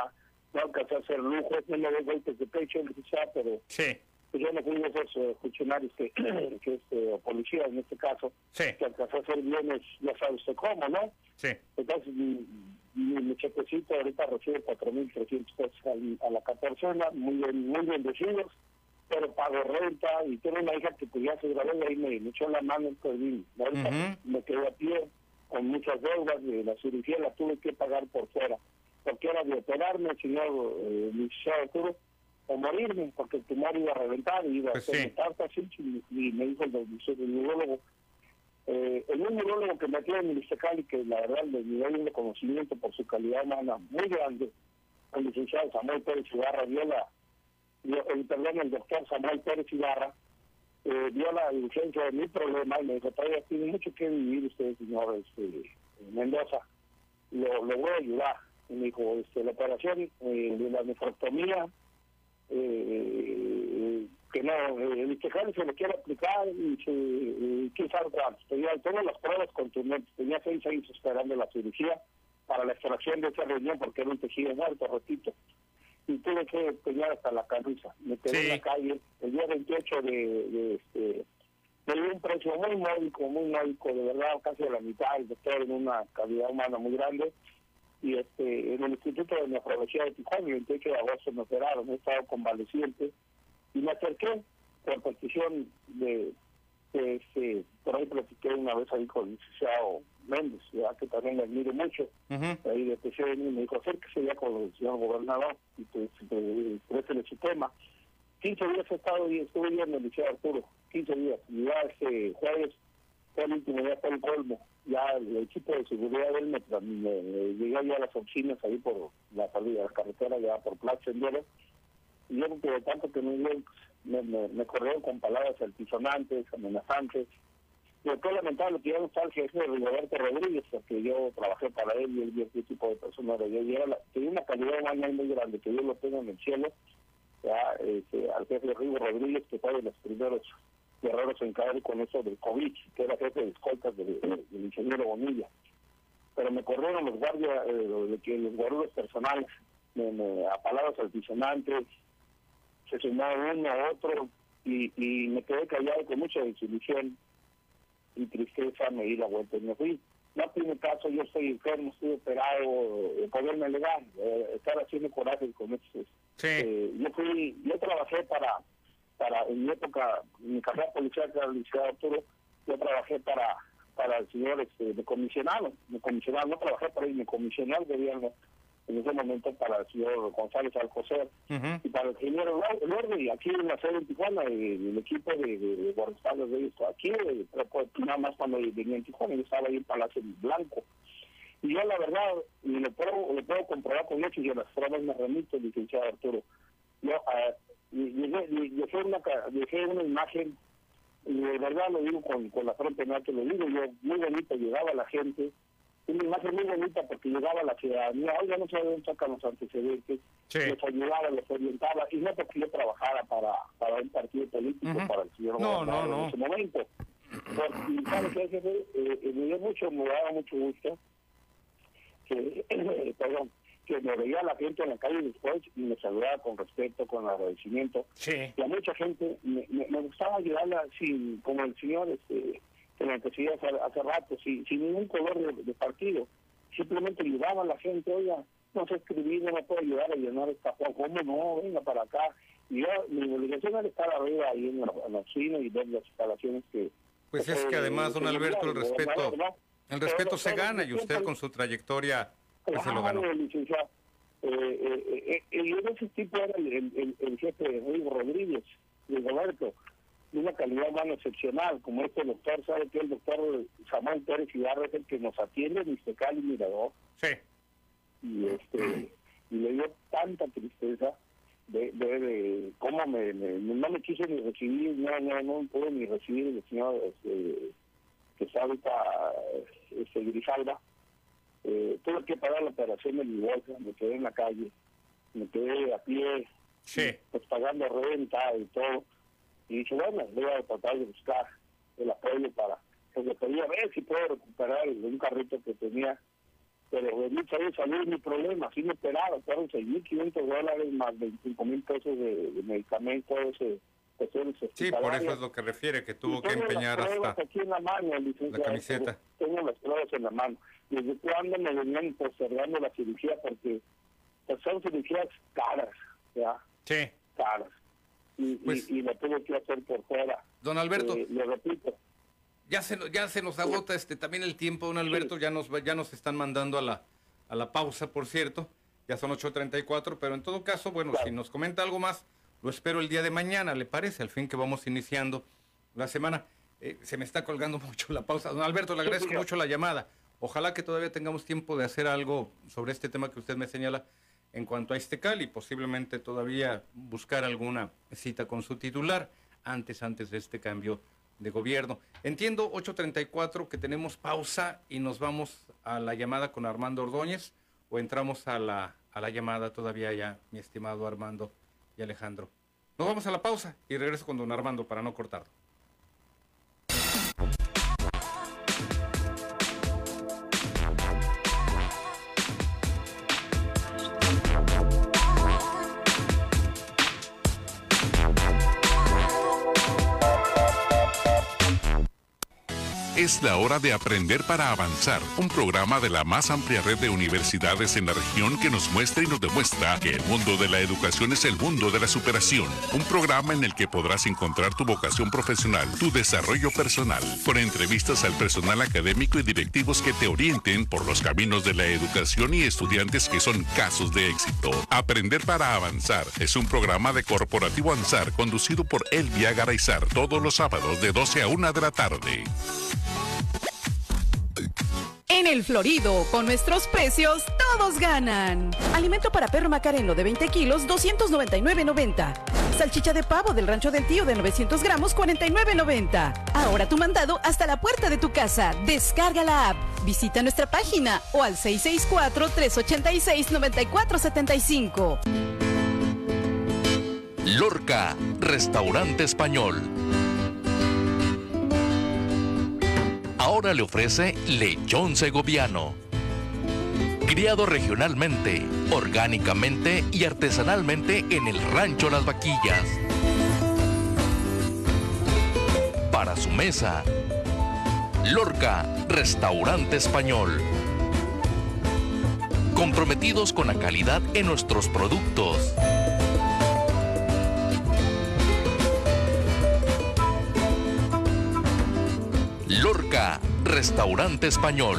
no alcancé a hacer lujos, no me doy golpes de pecho, quizá, pero sí. pues yo no fui de esos eh, funcionarios que, que este, o policías en este caso, que alcancé a hacer bienes, ya sabe usted cómo, ¿no? Sí. Entonces, mi, mi, mi chequecito ahorita recibe 4.300 pesos al- a la persona, muy bien, muy bendecidos, pero pago renta y tengo una hija que pues se graduó y me, echó la mano, pues, y ahorita Ujú. me quedé a pie con muchas deudas, de la cirugía la tuve que pagar por fuera, porque era de operarme, señor eh, licenciado Arturo, o morirme, porque el tumor iba a reventar, iba Pues a hacer sí. y, y me dijo el, el, el neurólogo, eh, el un neurólogo que me atiende en el Iztacali, que la verdad le dio un reconocimiento por su calidad humana muy grande, el licenciado Samuel Pérez Ibarra dio la, dio- el, perdón, el doctor Samuel Pérez Ibarra, eh, dio la urgencia de mi problema y me dijo, todavía tiene mucho que vivir usted, señor este, Mendoza, lo, lo voy a ayudar. Y me dijo, este, la operación eh, de la nefroctomía, eh, que no, eh, el Iztacali se le quiere aplicar y se, eh, quién sabe cuánto. Tenía todas las pruebas contundentes, tenía seis años esperando la cirugía para la extracción de ese riñón porque era un tejido muerto, repito. Y tuve que pelear hasta la camisa. Me quedé en la calle el día 28 de, de este, me dio un precio muy módico, muy módico, de verdad, casi a la mitad, el doctor en una calidad humana muy grande. Y este en el Instituto de Nefrología de Tijuana, el 28 de agosto me operaron, he estado convaleciente. Y me acerqué por petición de, de este, por ahí platiqué una vez ahí con el licenciado Méndez, ya que también le admiro mucho, ahí de PCN, me dijo, acérquese ya con el señor gobernador y pues, exprésele su tema. 15 días he estado y estuve viendo el liceo Arturo, 15 días. Y ya este jueves fue el último día, fue el colmo. Ya el equipo de seguridad de él me, me, llegó ya a las oficinas ahí por la salida de la carretera, ya por Plaza Sendero. Y yo, de tanto que me, me, me, me corrieron con palabras altisonantes, amenazantes. Y fue lamentable que ya no está el jefe Rigoberto Rodríguez, porque yo trabajé para él y él vio qué tipo de persona era yo. Era la, tenía una calidad muy grande, que yo lo tengo en el cielo ya, este, al jefe Rigo Rodríguez, que fue de los primeros guerreros en caer con eso del COVID, que era jefe de escoltas del, ingeniero Bonilla. Pero me corrieron los guardias, eh, que los guardias personales, me, me, a palabras altisonantes, se sumaron uno a otro, y, y me quedé callado con mucha desilusión y tristeza, me di la vuelta y me fui. No tiene caso, yo estoy enfermo, estoy operado, eh, poderme legal, eh, estar haciendo coraje con eso. Eh, yo fui, yo trabajé para, para en mi época, en mi carrera policial que era el liceo Arturo, yo trabajé para para el señor este, de comisionado, de comisionado, no trabajé para él, me comisionó el gobierno en ese momento para el señor González Alcocer y para el ingeniero Verde, y aquí en la sede de Tijuana, el, el equipo de, de, de guardaespaldas de ellos, aquí, eh, pues, nada más cuando venía en Tijuana, yo estaba ahí en Palacio Blanco. Y yo, la verdad, y lo puedo, lo puedo comprobar con hechos y a las pruebas me remito, licenciado Arturo. Yo ah, dejé, dejé, una, dejé una imagen, y de verdad lo digo con, con la frente en alto, lo digo yo, muy bonito, llegaba la gente, una imagen muy bonita porque llegaba la ciudadanía, oiga, no dónde sacan los antecedentes, les ayudaba, les orientaba, y no porque yo trabajara para, para un partido político, para el señor No, no, no. en ese momento. Porque, y sabe qué, jefe, eh, eh, me dio mucho, me daba mucho gusto que, perdón, que me veía la gente en la calle después y me saludaba con respeto, con agradecimiento. Y a mucha gente me, me, me gustaba ayudarla sin, como el señor este, que me decía hace, hace rato, sin, sin ningún color de, de partido. Simplemente ayudaba a la gente, oiga, no sé escribir, no me puedo ayudar a llenar esta hoja, ¿cómo no? Venga para acá. Y yo, mi obligación era estar arriba ahí en la, en la oficina y ver las instalaciones que... Pues es que además, don Alberto, el respeto, el respeto se gana y usted con su trayectoria pues, se lo ganó. Eh, eh, eh, eh, ese tipo era el, jefe de Rodríguez, de Roberto. De una calidad humana excepcional, como este doctor, sabe que el doctor Samuel Pérez Ibarra es el que nos atiende en Iztecal y Mirador. Sí. Y este y le dio tanta tristeza de, de, de cómo me, me- no me quiso ni recibir, no, no, no pude ni recibir el señor este, que está ahorita este, Grijalva. Eh, tuve que pagar la operación de mi bolsa, me quedé en la calle, me quedé a pie, pues pagando renta y todo. Y dije, bueno, voy a tratar de buscar el apoyo para, porque quería ver si puedo recuperar el- un carrito que tenía. Pero de mucha vez salió mi problema, sí me operaron, fueron 6.500 dólares más 25.000 pesos de, de medicamentos, eh, Sí, por eso es lo que refiere, que tuvo que tengo las empeñar pruebas hasta aquí en la mano, la camiseta. Tengo las pruebas en la mano. ¿Desde cuándo me venían postergando la cirugía? Porque pues, son cirugías caras, ¿ya? Sí. Caras. Y, Pues- y, y lo tuve que hacer por fuera. Don Alberto. Eh, le repito. Ya se, ya se nos agota este también el tiempo, don Alberto, ya nos ya nos están mandando a la, a la pausa, por cierto. Ya son 8.34, pero en todo caso, bueno, si nos comenta algo más, lo espero el día de mañana, ¿le parece? Al fin que vamos iniciando la semana. Eh, se me está colgando mucho la pausa. Don Alberto, le agradezco mucho la llamada. Ojalá que todavía tengamos tiempo de hacer algo sobre este tema que usted me señala en cuanto a este cal y posiblemente todavía buscar alguna cita con su titular antes, antes de este cambio de gobierno. Entiendo 8.34 que tenemos pausa y nos vamos a la llamada con Armando Ordóñez o entramos a la, a la llamada todavía ya, mi estimado Armando y Alejandro. Nos vamos a la pausa y regreso con don Armando para no cortarlo. Es la hora de aprender para avanzar, un programa de la más amplia red de universidades en la región que nos muestra y nos demuestra que el mundo de la educación es el mundo de la superación. Un programa en el que podrás encontrar tu vocación profesional, tu desarrollo personal, con entrevistas al personal académico y directivos que te orienten por los caminos de la educación y estudiantes que son casos de éxito. Aprender para avanzar es un programa de Corporativo Ansar conducido por Elvia Garaizar todos los sábados de 12 a 1 de la tarde. El Florido, con nuestros precios, todos ganan. Alimento para perro macareno de 20 kilos, 299.90. Salchicha de pavo del rancho del tío de 900 gramos, 49.90. Ahora tu mandado hasta la puerta de tu casa. Descarga la app, visita nuestra página o al 664-386-9475. Lorca, restaurante español. Ahora le ofrece lechón segoviano. Criado regionalmente, orgánicamente y artesanalmente en el rancho Las Vaquillas. Para su mesa, Lorca, restaurante español. Comprometidos con la calidad en nuestros productos. Restaurante español.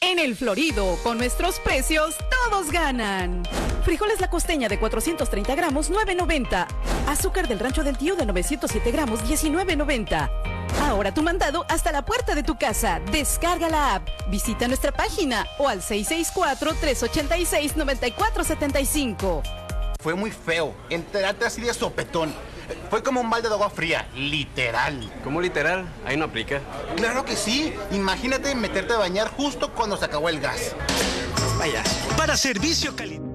En el Florido, con nuestros precios, todos ganan. Frijoles la costeña de 430 gramos, 9.90. Azúcar del rancho del tío de 907 gramos, 19.90. Ahora tu mandado hasta la puerta de tu casa. Descarga la app, visita nuestra página o al 664-386-9475. Fue muy feo. Enterarte así de sopetón. Fue como un balde de agua fría, literal. ¿Cómo literal? Ahí no aplica. Claro que sí. Imagínate meterte a bañar justo cuando se acabó el gas. Vaya. Para servicio cali.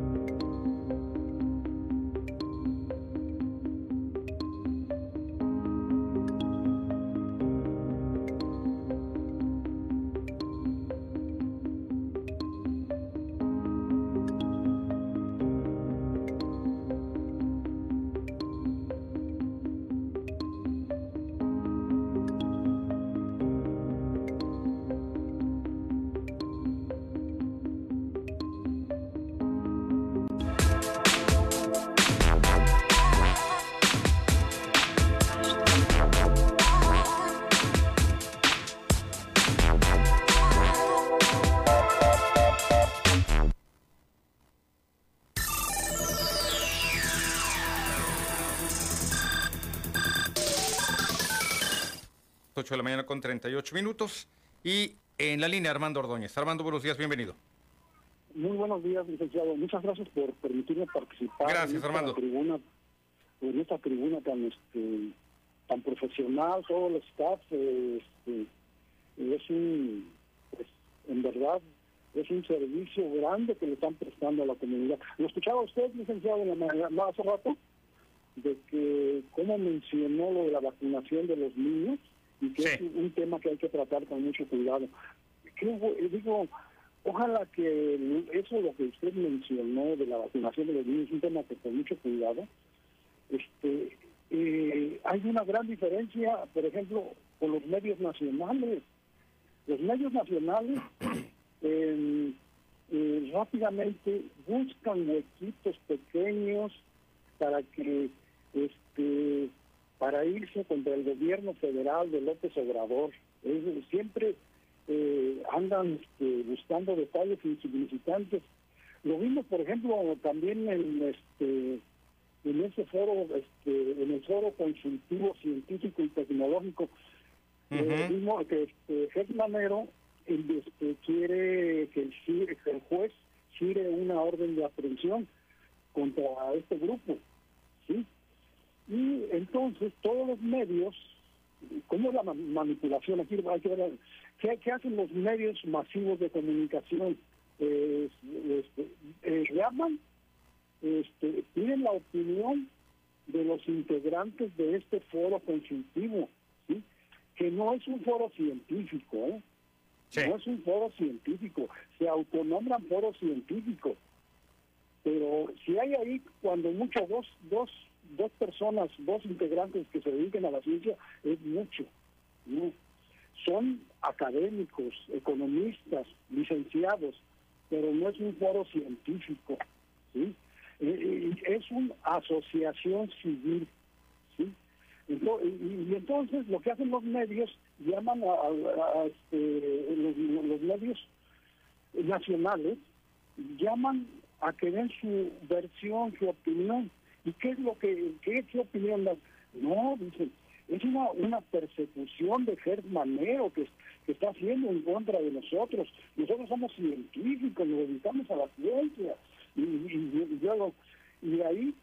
Con 38 minutos. Y en la línea Armando Ordóñez. Armando, buenos días, bienvenido. Muy buenos días, licenciado. Muchas gracias por permitirme participar Gracias, en esta Armando. tribuna, en esta tribuna tan este, tan profesional, todo el staff, este, es un, pues, en verdad, es un servicio grande que le están prestando a la comunidad. Lo escuchaba usted, licenciado, en la mañana, hace rato, de que cómo mencionó lo de la vacunación de los niños y que es un tema que hay que tratar con mucho cuidado. Creo, eh, digo, ojalá que eso lo que usted mencionó de la vacunación de los niños es un tema que con mucho cuidado. Este, eh, hay una gran diferencia, por ejemplo, con los medios nacionales. Los medios nacionales eh, eh, rápidamente buscan huequitos pequeños para que este para irse contra el gobierno federal de López Obrador. Es- siempre eh, andan este, buscando detalles insignificantes. Lo vimos, por ejemplo, también en este en ese foro, este, en el foro consultivo científico y tecnológico, eh, vimos que este, Manero este, quiere que el, ci- que el juez gire una orden de aprehensión contra este grupo, ¿sí? Y entonces todos los medios, ¿cómo es la ma- manipulación? Aquí hay que ver, ¿qué, qué hacen los medios masivos de comunicación? Eh, este, eh, llaman, este, piden la opinión de los integrantes de este foro consultivo, ¿sí? que no es un foro científico, ¿eh? no es un foro científico, se autonombran foro científico, pero si hay ahí cuando mucho dos, dos, dos personas, dos integrantes que se dediquen a la ciencia, es mucho, ¿no? Son académicos, economistas, licenciados, pero no es un foro científico, ¿sí? Eh, eh, es una asociación civil, ¿sí? Ento- y, entonces lo que hacen los medios, llaman a, este, los, los medios nacionales, llaman a que den su versión, su opinión. ¿Y qué es lo que, qué opinión? dan? No, dicen, es una, una persecución de Gerd Manero que, que está haciendo en contra de nosotros. Nosotros somos científicos, nos dedicamos a la ciencia. Y, y, y yo y ahí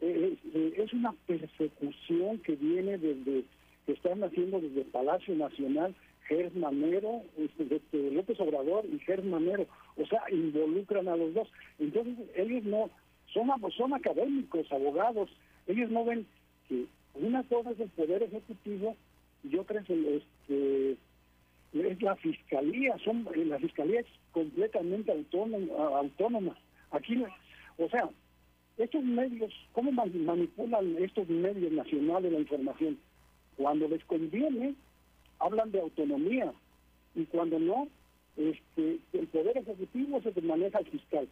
eh, eh, es una persecución que viene desde, que están haciendo desde el Palacio Nacional, Gers Manero, este, este, López Obrador y Gers Manero, o sea, involucran a los dos. Entonces, ellos no, son, son académicos, abogados, ellos no ven que una cosa es el Poder Ejecutivo y otra es, este, es la Fiscalía, son, eh, la Fiscalía es completamente autónoma, autónoma. Aquí, o sea, estos medios, ¿cómo man- manipulan estos medios nacionales la información? Cuando les conviene, hablan de autonomía y cuando no, este, el Poder Ejecutivo se maneja el fiscal.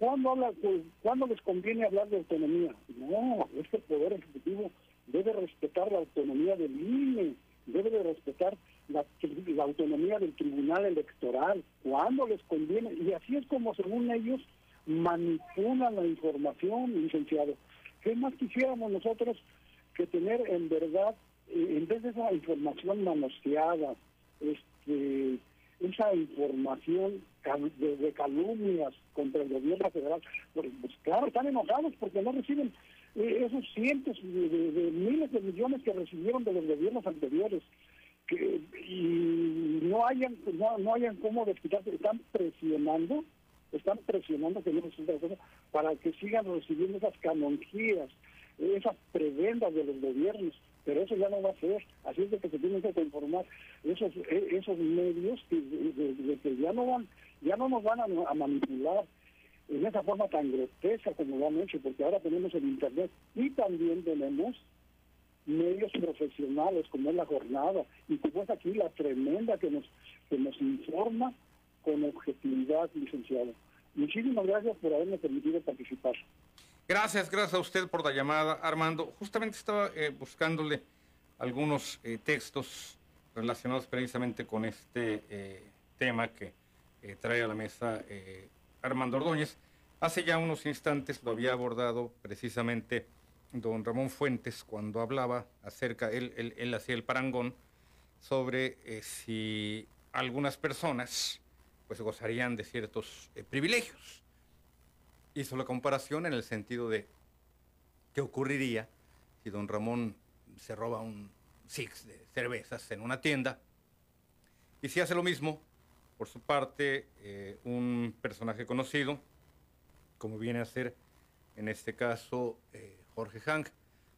¿Cuándo, habla, pues, ¿Cuándo les conviene hablar de autonomía? No, es que el Poder Ejecutivo debe respetar la autonomía del INE, debe de respetar la, la autonomía del Tribunal Electoral, cuando les conviene. Y así es como, según ellos, manipulan la información, licenciado. ¿Qué más quisiéramos nosotros que tener en verdad, eh, en vez de esa información manoseada, este, esa información de, calumnias contra el gobierno federal? Pues, pues, claro, están enojados porque no reciben eh, esos cientos de, de- miles de millones que recibieron de los gobiernos anteriores que, y no hayan no, no hayan cómo desquitarse, están presionando están presionando que para que sigan recibiendo esas canonjías, esas prebendas de los gobiernos, pero eso ya no va a ser, así es de que se tienen que conformar esos eh, esos medios que, de- que ya no van ya no nos van a, a manipular en esa forma tan grotesca como lo han hecho, porque ahora tenemos el internet y también tenemos medios profesionales como es la jornada y como es aquí la tremenda que nos que nos informa con objetividad, licenciado. Muchísimas gracias por haberme permitido participar. Gracias, gracias a usted por la llamada, Armando. Justamente estaba eh, buscándole algunos eh, textos relacionados precisamente con este eh, tema que trae a la mesa Armando Ordóñez. Hace ya unos instantes lo había abordado precisamente don Ramón Fuentes cuando hablaba acerca, él, él, hacía el parangón sobre si algunas personas pues gozarían de ciertos privilegios. Hizo la comparación en el sentido de qué ocurriría si don Ramón se roba un six de cervezas en una tienda y si hace lo mismo, por su parte, eh, un personaje conocido, como viene a ser en este caso eh, Jorge Hank.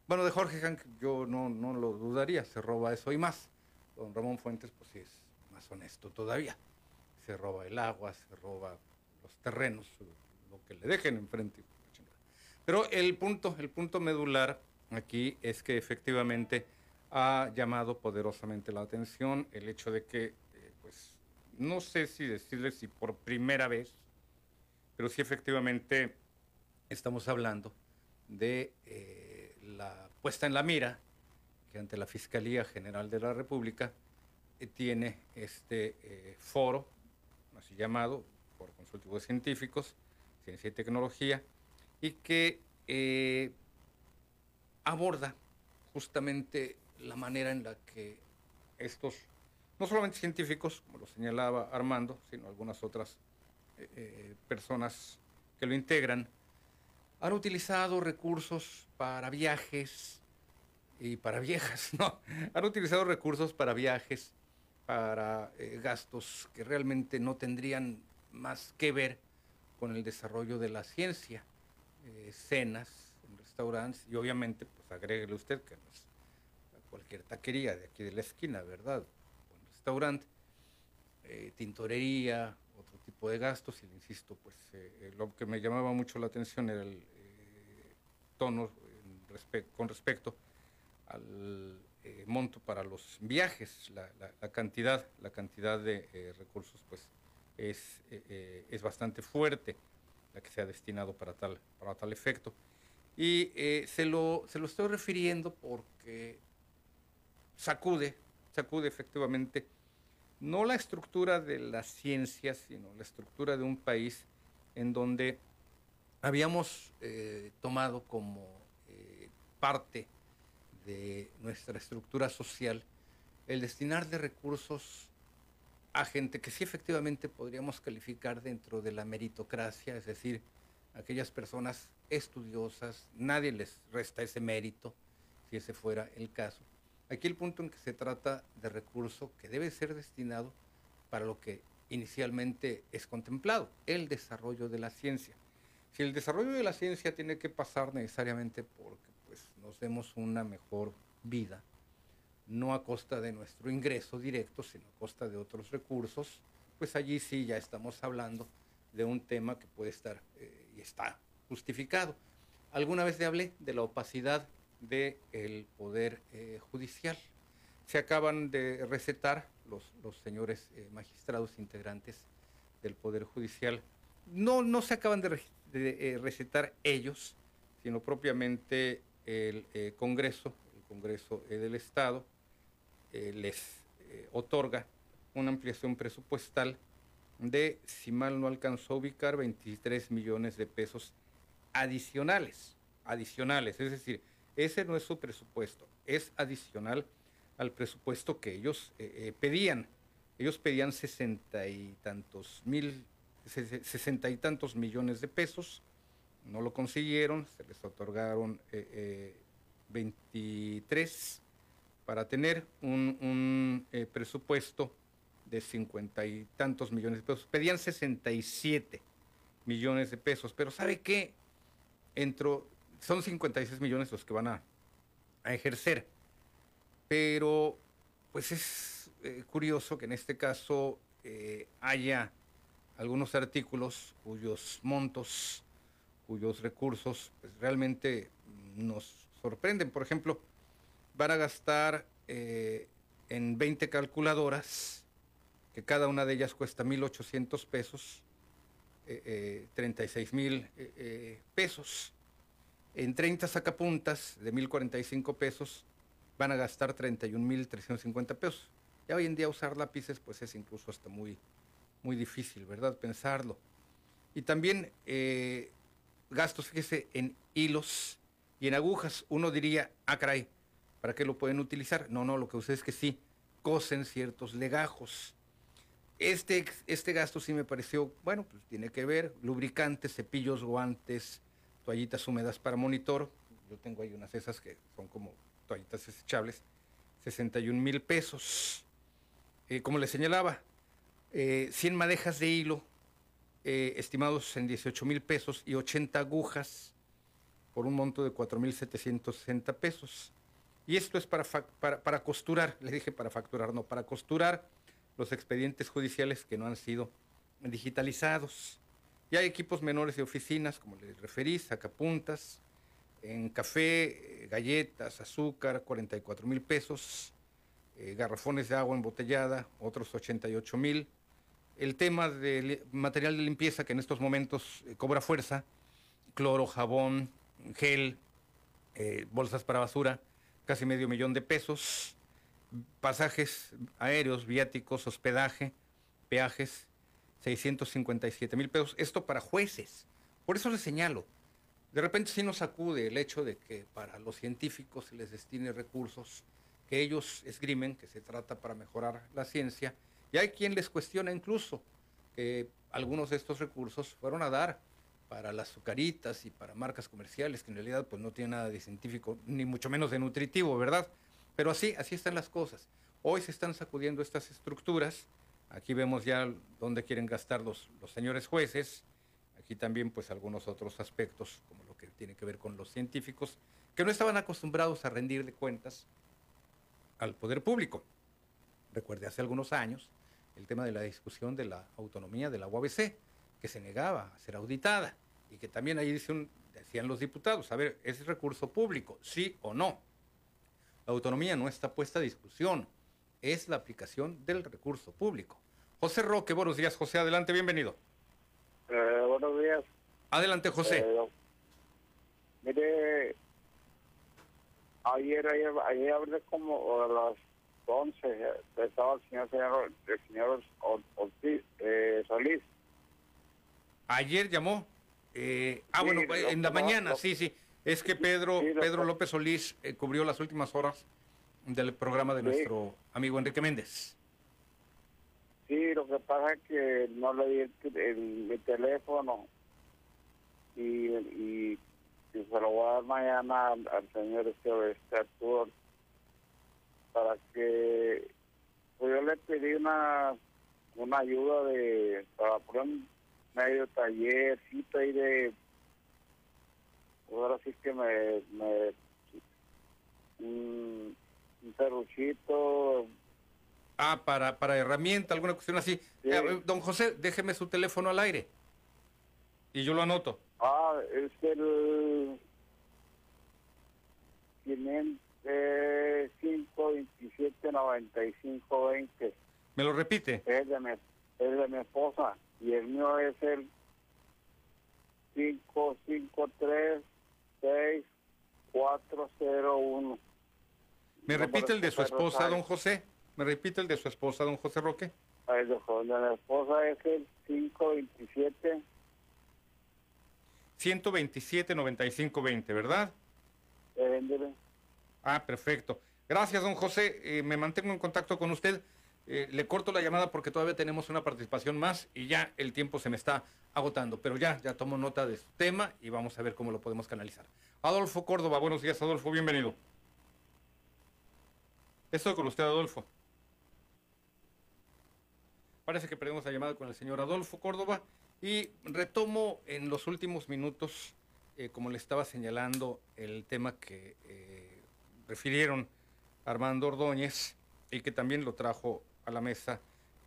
Bueno, de Jorge Hank yo no, no lo dudaría, se roba eso y más. Don Ramón Fuentes, pues sí es más honesto todavía. Se roba el agua, se roba los terrenos, lo que le dejen enfrente. Pero el punto, el punto medular aquí es que efectivamente ha llamado poderosamente la atención el hecho de que, eh, pues, no sé si decirle si por primera vez, pero sí efectivamente estamos hablando de eh, la puesta en la mira que ante la Fiscalía General de la República eh, tiene este foro, así llamado, Foro Consultivo de Científicos, Ciencia y Tecnología, y que aborda justamente la manera en la que estos, no solamente científicos, como lo señalaba Armando, sino algunas otras personas que lo integran, han utilizado recursos para viajes y para viejas, ¿no? Han utilizado recursos para viajes, para eh, gastos que realmente no tendrían más que ver con el desarrollo de la ciencia, eh, cenas en restaurantes y obviamente, pues agréguele usted que no es cualquier taquería de aquí de la esquina, ¿verdad? Un restaurante, eh, tintorería, otro tipo de gastos y le insisto, pues lo que me llamaba mucho la atención era el, tono con respecto al eh, monto para los viajes, la, cantidad, la cantidad de eh, recursos pues es, eh, es bastante fuerte la que se ha destinado para tal, para tal efecto. Y se, lo, se lo estoy refiriendo porque sacude, sacude efectivamente no la estructura de la ciencia, sino la estructura de un país en donde habíamos eh, tomado como eh, parte de nuestra estructura social el destinar de recursos a gente que sí efectivamente podríamos calificar dentro de la meritocracia, es decir, aquellas personas estudiosas, nadie les resta ese mérito, si ese fuera el caso. Aquí el punto en que se trata de recurso que debe ser destinado para lo que inicialmente es contemplado, el desarrollo de la ciencia. Si el desarrollo de la ciencia tiene que pasar necesariamente porque pues, nos demos una mejor vida, no a costa de nuestro ingreso directo, sino a costa de otros recursos, pues allí sí ya estamos hablando de un tema que puede estar eh, y está justificado. Alguna vez le hablé de la opacidad del poder eh, judicial. Se acaban de recetar los, los señores eh, magistrados integrantes del Poder Judicial. No, no se acaban de de recetar ellos, sino propiamente el Congreso, Congreso eh, del Estado, les otorga una ampliación presupuestal de, si mal no alcanzó a ubicar, 23 millones de pesos adicionales, adicionales, es decir, ese no es su presupuesto, es adicional al presupuesto que ellos pedían. Ellos pedían sesenta y tantos mil sesenta y tantos millones de pesos, no lo consiguieron, se les otorgaron 23 eh, eh, para tener un, eh, presupuesto de cincuenta y tantos millones de pesos. Pedían 67 millones de pesos, pero ¿sabe qué? Entro, son 56 millones los que van a, ejercer, pero pues es curioso que en este caso haya algunos artículos cuyos montos, cuyos recursos pues, realmente nos sorprenden. Por ejemplo, van a gastar eh, en 20 calculadoras, que cada una de ellas cuesta 1.800 pesos, 36 eh, eh, mil pesos. En 30 sacapuntas de 1.045 pesos van a gastar 31.350 pesos. Ya hoy en día usar lápices pues es incluso hasta muy, muy difícil, ¿verdad? Pensarlo. Y también eh, gastos, fíjese, en hilos y en agujas. Uno diría, ah, caray, ¿para qué lo pueden utilizar? No, no, lo que usted es que sí, cosen ciertos legajos. Este, este gasto sí me pareció, bueno, pues tiene que ver, lubricantes, cepillos, guantes, toallitas húmedas para monitor. Yo tengo ahí unas esas que son como toallitas desechables, 61 mil pesos. Eh, como les señalaba, eh, 100 madejas de hilo, eh, estimados en 18 mil pesos, y 80 agujas por un monto de 4.760 pesos. Y esto es para, para, para costurar, le dije para facturar, no, para costurar los expedientes judiciales que no han sido digitalizados. Y hay equipos menores de oficinas, como les referí, sacapuntas, en café, eh, galletas, azúcar, 44 mil pesos, eh, garrafones de agua embotellada, otros 88 mil. El tema del material de limpieza que en estos momentos eh, cobra fuerza, cloro, jabón, gel, bolsas para basura, casi medio millón de pesos, pasajes aéreos, viáticos, hospedaje, peajes, 657 mil pesos. Esto para jueces. Por eso les señalo, de repente sí nos acude el hecho de que para los científicos se les destine recursos que ellos esgrimen, que se trata para mejorar la ciencia, y hay quien les cuestiona incluso que algunos de estos recursos fueron a dar para las azucaritas y para marcas comerciales, que en realidad pues no tienen nada de científico, ni mucho menos de nutritivo, ¿verdad? Pero así, así están las cosas. Hoy se están sacudiendo estas estructuras. Aquí vemos ya dónde quieren gastar los, los señores jueces. Aquí también pues algunos otros aspectos, como lo que tiene que ver con los científicos, que no estaban acostumbrados a rendir de cuentas al poder público. Recuerde hace algunos años el tema de la discusión de la autonomía de la UABC, que se negaba a ser auditada y que también ahí decían los diputados, a ver, ¿es recurso público? ¿Sí o no? La autonomía no está puesta a discusión, es la aplicación del recurso público. José Roque, buenos días, José, adelante, bienvenido. Eh, buenos días. Adelante, José. Eh, mire, ayer, ayer, ayer hablé como a las 11, estaba el señor, señor, el señor Ortiz, eh, Solís. Ayer llamó. Eh, ah, bueno, en la mañana, sí, sí. Es que Pedro, Pedro López Solís eh, cubrió las últimas horas del programa de nuestro amigo Enrique Méndez. Sí, lo que pasa es que no le di el, teléfono y, y, se lo voy a dar mañana al, señor este, este para que pues yo le pedí una una ayuda de para poner un medio tallercito ahí de ahora sí que me, me un, un Ah, para, para herramienta, alguna cuestión así. don José, déjeme su teléfono al aire. Y yo lo anoto. Ah, es el 527 95 20. ¿Me lo repite? Es de, mi, es de mi esposa y el mío es el 553 6401. ¿Me repite el de su esposa, don José? ¿Me repite el de su esposa, don José Roque? El de la esposa es el 527. 127 9520, ¿verdad? Ah, perfecto. Gracias, don José. Eh, me mantengo en contacto con usted. Eh, le corto la llamada porque todavía tenemos una participación más y ya el tiempo se me está agotando. Pero ya, ya tomo nota de su tema y vamos a ver cómo lo podemos canalizar. Adolfo Córdoba, buenos días Adolfo, bienvenido. Estoy con usted Adolfo. Parece que perdemos la llamada con el señor Adolfo Córdoba y retomo en los últimos minutos, eh, como le estaba señalando, el tema que eh, refirieron Armando Ordóñez y que también lo trajo a la mesa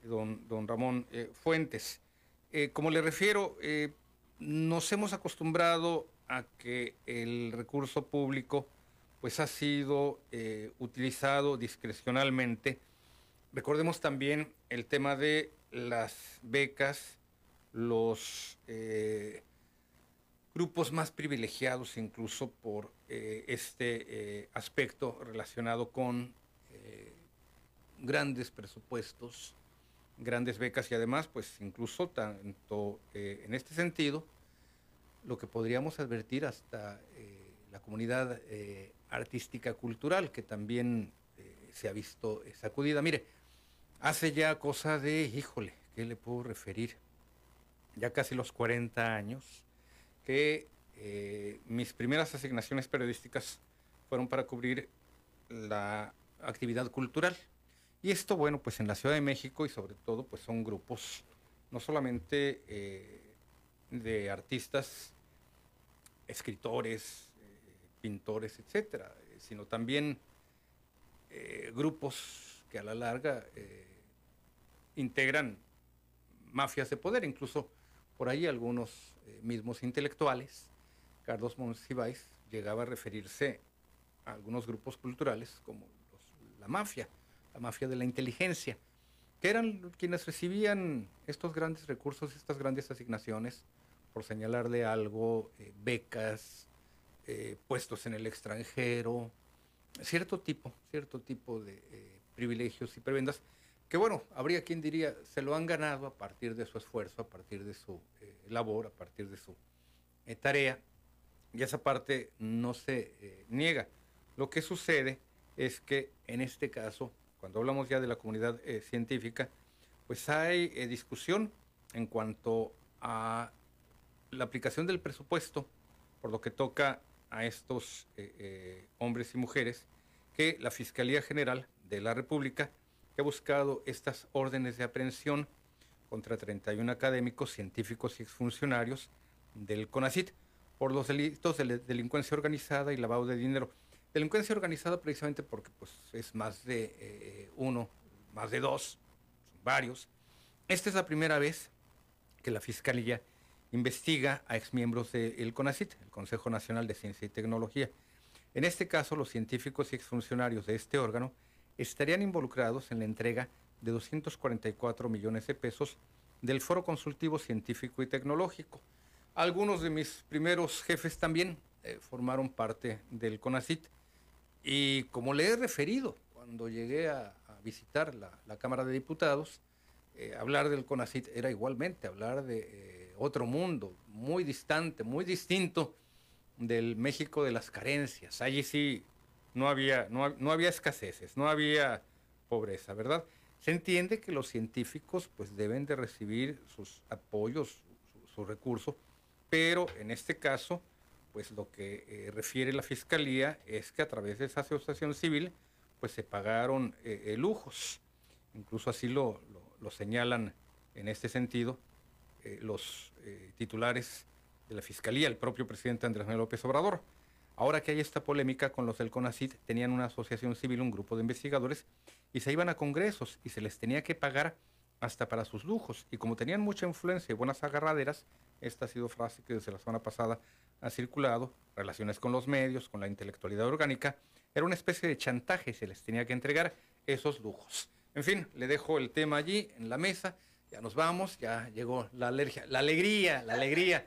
don, don Ramón eh, Fuentes. como le refiero, nos hemos acostumbrado a que el recurso público pues ha sido eh, utilizado discrecionalmente. Recordemos también el tema de las becas, los eh, grupos más privilegiados incluso por eh, este aspecto relacionado con grandes presupuestos, grandes becas y además pues incluso tanto en este sentido lo que podríamos advertir hasta eh, la comunidad eh, artística cultural, que también eh, se ha visto sacudida. Mire, hace ya cosa de, híjole, ¿qué le puedo referir? Ya casi los 40 años que eh, mis primeras asignaciones periodísticas fueron para cubrir la actividad cultural. Y esto, bueno, pues en la Ciudad de México y sobre todo, pues son grupos no solamente eh, de artistas, escritores, eh, pintores, etcétera, sino también grupos que a la larga integran mafias de poder, incluso por ahí algunos mismos intelectuales. Carlos Monsiváis llegaba a referirse a algunos grupos culturales como la mafia, la mafia de la inteligencia, que eran quienes recibían estos grandes recursos, estas grandes asignaciones, por señalarle algo, eh, becas, eh, puestos en el extranjero, cierto tipo, cierto tipo de eh, privilegios y prebendas, que bueno, habría quien diría, se lo han ganado a partir de su esfuerzo, a partir de su labor, a partir de su tarea, y esa parte no se niega. Lo que sucede es que en este caso, cuando hablamos ya de la comunidad eh, científica, pues hay eh, discusión en cuanto a la aplicación del presupuesto, por lo que toca a estos hombres y mujeres, que la Fiscalía General de la República ha buscado estas órdenes de aprehensión contra 31 académicos, científicos y exfuncionarios del CONACIT por los delitos de delincuencia organizada y lavado de dinero. Delincuencia organizada precisamente porque pues, es más de eh, uno, más de dos, varios. Esta es la primera vez que la Fiscalía investiga a exmiembros del CONACIT, el Consejo Nacional de Ciencia y Tecnología. En este caso, los científicos y exfuncionarios de este órgano estarían involucrados en la entrega de 244 millones de pesos del Foro Consultivo Científico y Tecnológico, algunos de mis primeros jefes también eh, formaron parte del CONACIT y como le he referido cuando llegué a, visitar la, Cámara de Diputados, eh, hablar del CONACIT era igualmente hablar de eh, otro mundo, muy distante, muy distinto del México de las carencias. Allí sí no había, no, había escaseces, no había pobreza, ¿verdad? Se entiende que los científicos pues deben de recibir sus apoyos, sus recursos, pero en este caso, pues lo que eh, refiere la Fiscalía es que a través de esa asociación civil, pues se pagaron eh, eh, lujos. Incluso así lo, señalan en este sentido los titulares de la Fiscalía, el propio presidente Andrés Manuel López Obrador. Ahora que hay esta polémica con los del CONACIT, tenían una asociación civil, un grupo de investigadores, y se iban a congresos y se les tenía que pagar hasta para sus lujos. Y como tenían mucha influencia y buenas agarraderas, esta ha sido frase que desde la semana pasada ha circulado, relaciones con los medios, con la intelectualidad orgánica, era una especie de chantaje, se les tenía que entregar esos lujos. En fin, le dejo el tema allí en la mesa, ya nos vamos, ya llegó la alergia, la alegría, la alegría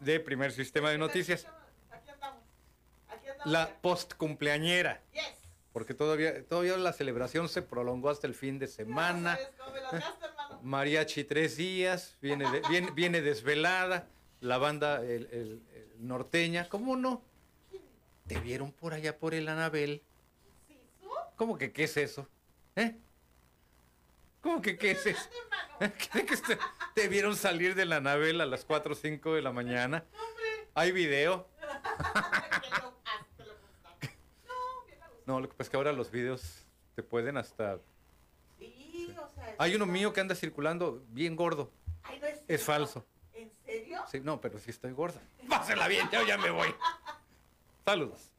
de primer sistema de noticias. La post cumpleañera. Porque todavía, todavía la celebración se prolongó hasta el fin de semana. Mariachi tres días, viene, viene, viene, desvelada, la banda el, norteña, ¿cómo no? ¿Te vieron por allá por el Anabel? ¿Cómo que qué es eso? ¿Eh? ¿Cómo que qué es eso? ¿Te vieron salir del Anabel a las 4 o 5 de la mañana? ¿Hay video? No, lo que pasa es que ahora los videos te pueden hasta hay uno mío que anda circulando bien gordo. es, falso. Sí, no, pero sí estoy gorda. Pásela bien, yo ya me voy. Saludos.